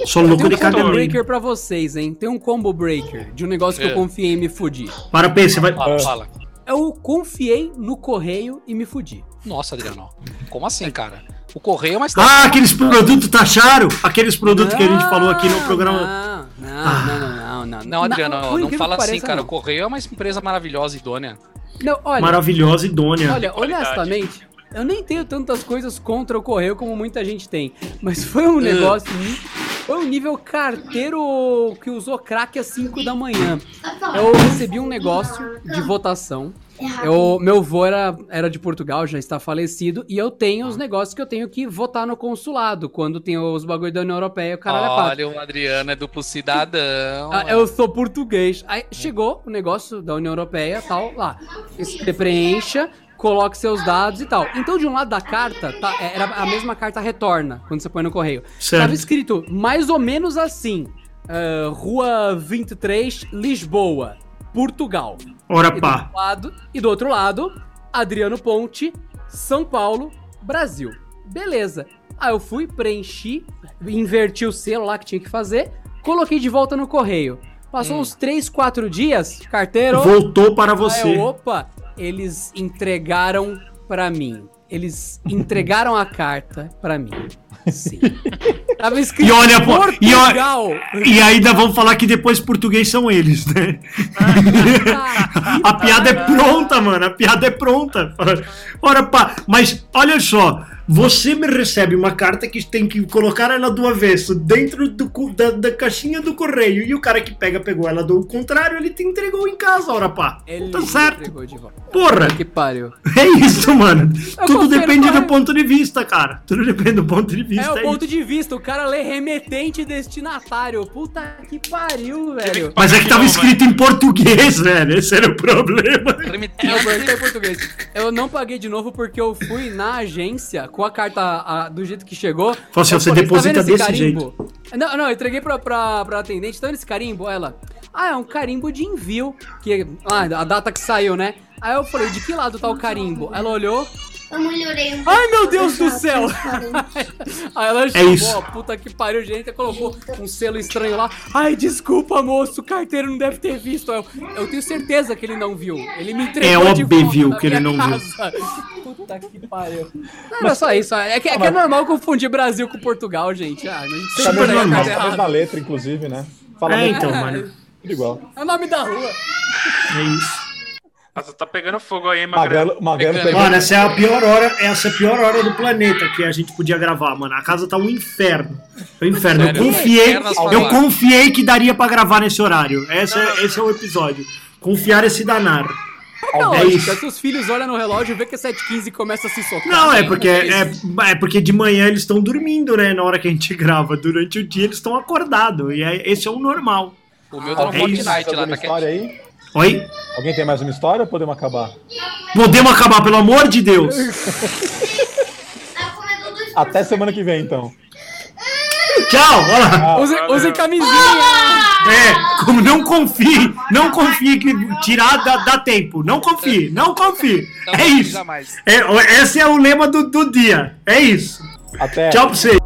Speaker 3: Só louco
Speaker 4: Tem
Speaker 3: de
Speaker 4: um combo
Speaker 3: caganeira.
Speaker 4: breaker pra vocês, hein? Tem um combo breaker de um negócio que
Speaker 5: É.
Speaker 4: eu confiei em me fudir.
Speaker 3: Para, P, você vai.
Speaker 5: Fala, fala.
Speaker 4: Eu confiei no correio e me fudi.
Speaker 5: Nossa, Adriano. Como assim, cara? O correio é mais
Speaker 3: Ah, aqueles produtos taxaram? Aqueles produtos que a gente falou aqui no programa.
Speaker 4: Não,
Speaker 3: Ah.
Speaker 4: não, não, não, não.
Speaker 5: Não, Adriano,
Speaker 4: por
Speaker 5: não,
Speaker 4: incrível
Speaker 5: fala assim,
Speaker 4: pareça,
Speaker 5: cara.
Speaker 4: não.
Speaker 5: O correio é uma empresa maravilhosa, idônea.
Speaker 4: Não, olha,
Speaker 3: Maravilhosa idônea.
Speaker 4: olha, honestamente, eu nem tenho tantas coisas contra o correio como muita gente tem. Mas foi um negócio. Foi um nível carteiro que usou crack às 5 da manhã. Eu recebi um negócio de votação. Eu, meu avô era, era de Portugal, já está falecido, e eu tenho os negócios que eu tenho que votar no consulado, quando tem os bagulho da União Europeia, o caralho é.
Speaker 5: Olha, o Adriano é duplo cidadão.
Speaker 4: Ah, eu sou português. Aí chegou o negócio da União Europeia, tal, lá. Você preencha, coloque seus dados e tal. Então, de um lado da carta, tá, é, era a mesma carta retorna, quando você põe no correio.
Speaker 3: Certo.
Speaker 4: Tava escrito mais ou menos assim: ah, Rua 23, Lisboa, Portugal.
Speaker 3: Ora
Speaker 4: E do,
Speaker 3: pá.
Speaker 4: outro lado, e do outro lado, Adriano Ponte, São Paulo, Brasil. Beleza. Aí eu fui, preenchi, inverti o selo lá que tinha que fazer, coloquei de volta no correio. Passou uns 3, 4 dias, carteiro.
Speaker 3: Voltou para
Speaker 4: Aí
Speaker 3: você.
Speaker 4: eu, opa, eles entregaram pra mim. Eles entregaram a carta pra mim. Sim. Tava escrito
Speaker 3: E olha, pô, e
Speaker 4: Portugal.
Speaker 3: E ainda vamos falar que depois português são eles, né? A piada é pronta, mano. A piada é pronta. Ora, pá, mas olha só. Você me recebe uma carta que tem que colocar ela do avesso dentro do, da, da caixinha do correio e o cara que pega pegou ela do contrário, ele te entregou em casa, ora pá.
Speaker 4: Ele
Speaker 3: Tá certo.
Speaker 4: entregou de volta.
Speaker 3: Porra,
Speaker 4: Que pariu.
Speaker 3: é isso, mano. Tudo depende do ponto de vista, cara. Tudo depende do ponto de vista.
Speaker 4: É o
Speaker 3: é
Speaker 4: ponto
Speaker 3: isso.
Speaker 4: de vista, o cara lê remetente e destinatário. Puta que pariu, velho.
Speaker 3: Mas é que tava escrito em português, velho. Esse era o problema.
Speaker 4: É, o é em português. Eu não paguei de novo porque eu fui na agência com a carta a- do jeito que chegou.
Speaker 3: Falou assim, você
Speaker 4: falei,
Speaker 3: deposita
Speaker 4: "Tá
Speaker 3: desse
Speaker 4: carimbo?" Não, não, eu entreguei pra, pra, pra atendente. Tá vendo esse carimbo? Ela, ah, é um carimbo de envio. Que, ah, a data que saiu, né? Aí eu falei, de que lado tá o carimbo? Ela olhou,
Speaker 6: Eu melhorei um
Speaker 4: Ai, meu Deus do
Speaker 6: Já,
Speaker 4: céu! Aí ela chamou,
Speaker 3: isso.
Speaker 4: ó, puta que pariu, gente, colocou um selo estranho lá. Ai, desculpa, moço, o carteiro não deve ter visto. Eu, eu tenho certeza que ele não viu. Ele me entregou
Speaker 3: É óbvio
Speaker 4: na
Speaker 3: que ele não viu.
Speaker 4: casa. Puta que pariu. Não, era só isso. É que é, que é normal confundir Brasil com Portugal, gente. Ah, a gente
Speaker 1: Tá
Speaker 4: sempre
Speaker 1: normal,
Speaker 4: carta
Speaker 1: tá mesmo
Speaker 4: errada.
Speaker 1: na letra, inclusive, né? Fala
Speaker 3: É, então, mano.
Speaker 1: tudo igual.
Speaker 4: É o nome da rua.
Speaker 3: É isso.
Speaker 2: Nossa, tá pegando fogo aí, Magrelo?
Speaker 1: Magrelo, Magrelo.
Speaker 3: Mano, essa é a pior hora, essa é a pior hora do planeta que a gente podia gravar, mano. A casa tá um inferno. É um inferno. Eu
Speaker 5: Sério?
Speaker 3: confiei,
Speaker 5: Inferno
Speaker 3: eu confiei que daria pra gravar nesse horário. Esse é, esse é o episódio. Confiar é se danar.
Speaker 4: É
Speaker 3: É isso.
Speaker 4: é se os filhos olham no relógio e vê que é 7h15 e começa a se socar.
Speaker 3: Não, é porque é, é porque de manhã eles estão dormindo, né? Na hora que a gente grava. Durante o dia eles estão acordados. E é, esse é o normal.
Speaker 5: O meu tá no
Speaker 3: É
Speaker 1: tem
Speaker 3: isso.
Speaker 5: Fortnite lá, tá
Speaker 1: história
Speaker 5: quietinho.
Speaker 1: aí?
Speaker 3: Oi?
Speaker 1: Alguém tem mais uma história ou podemos acabar?
Speaker 3: Podemos acabar, pelo amor de Deus.
Speaker 6: Ah,
Speaker 1: Até semana que vem, então.
Speaker 3: Tchau, olha lá.
Speaker 4: Use, use camisinha.
Speaker 3: É, como não confie, não confie que tirar dá, dá tempo. Não confie, não confie.
Speaker 5: Não
Speaker 3: É isso. É, esse é o lema do, do dia. É isso.
Speaker 1: Até.
Speaker 3: Tchau pra vocês.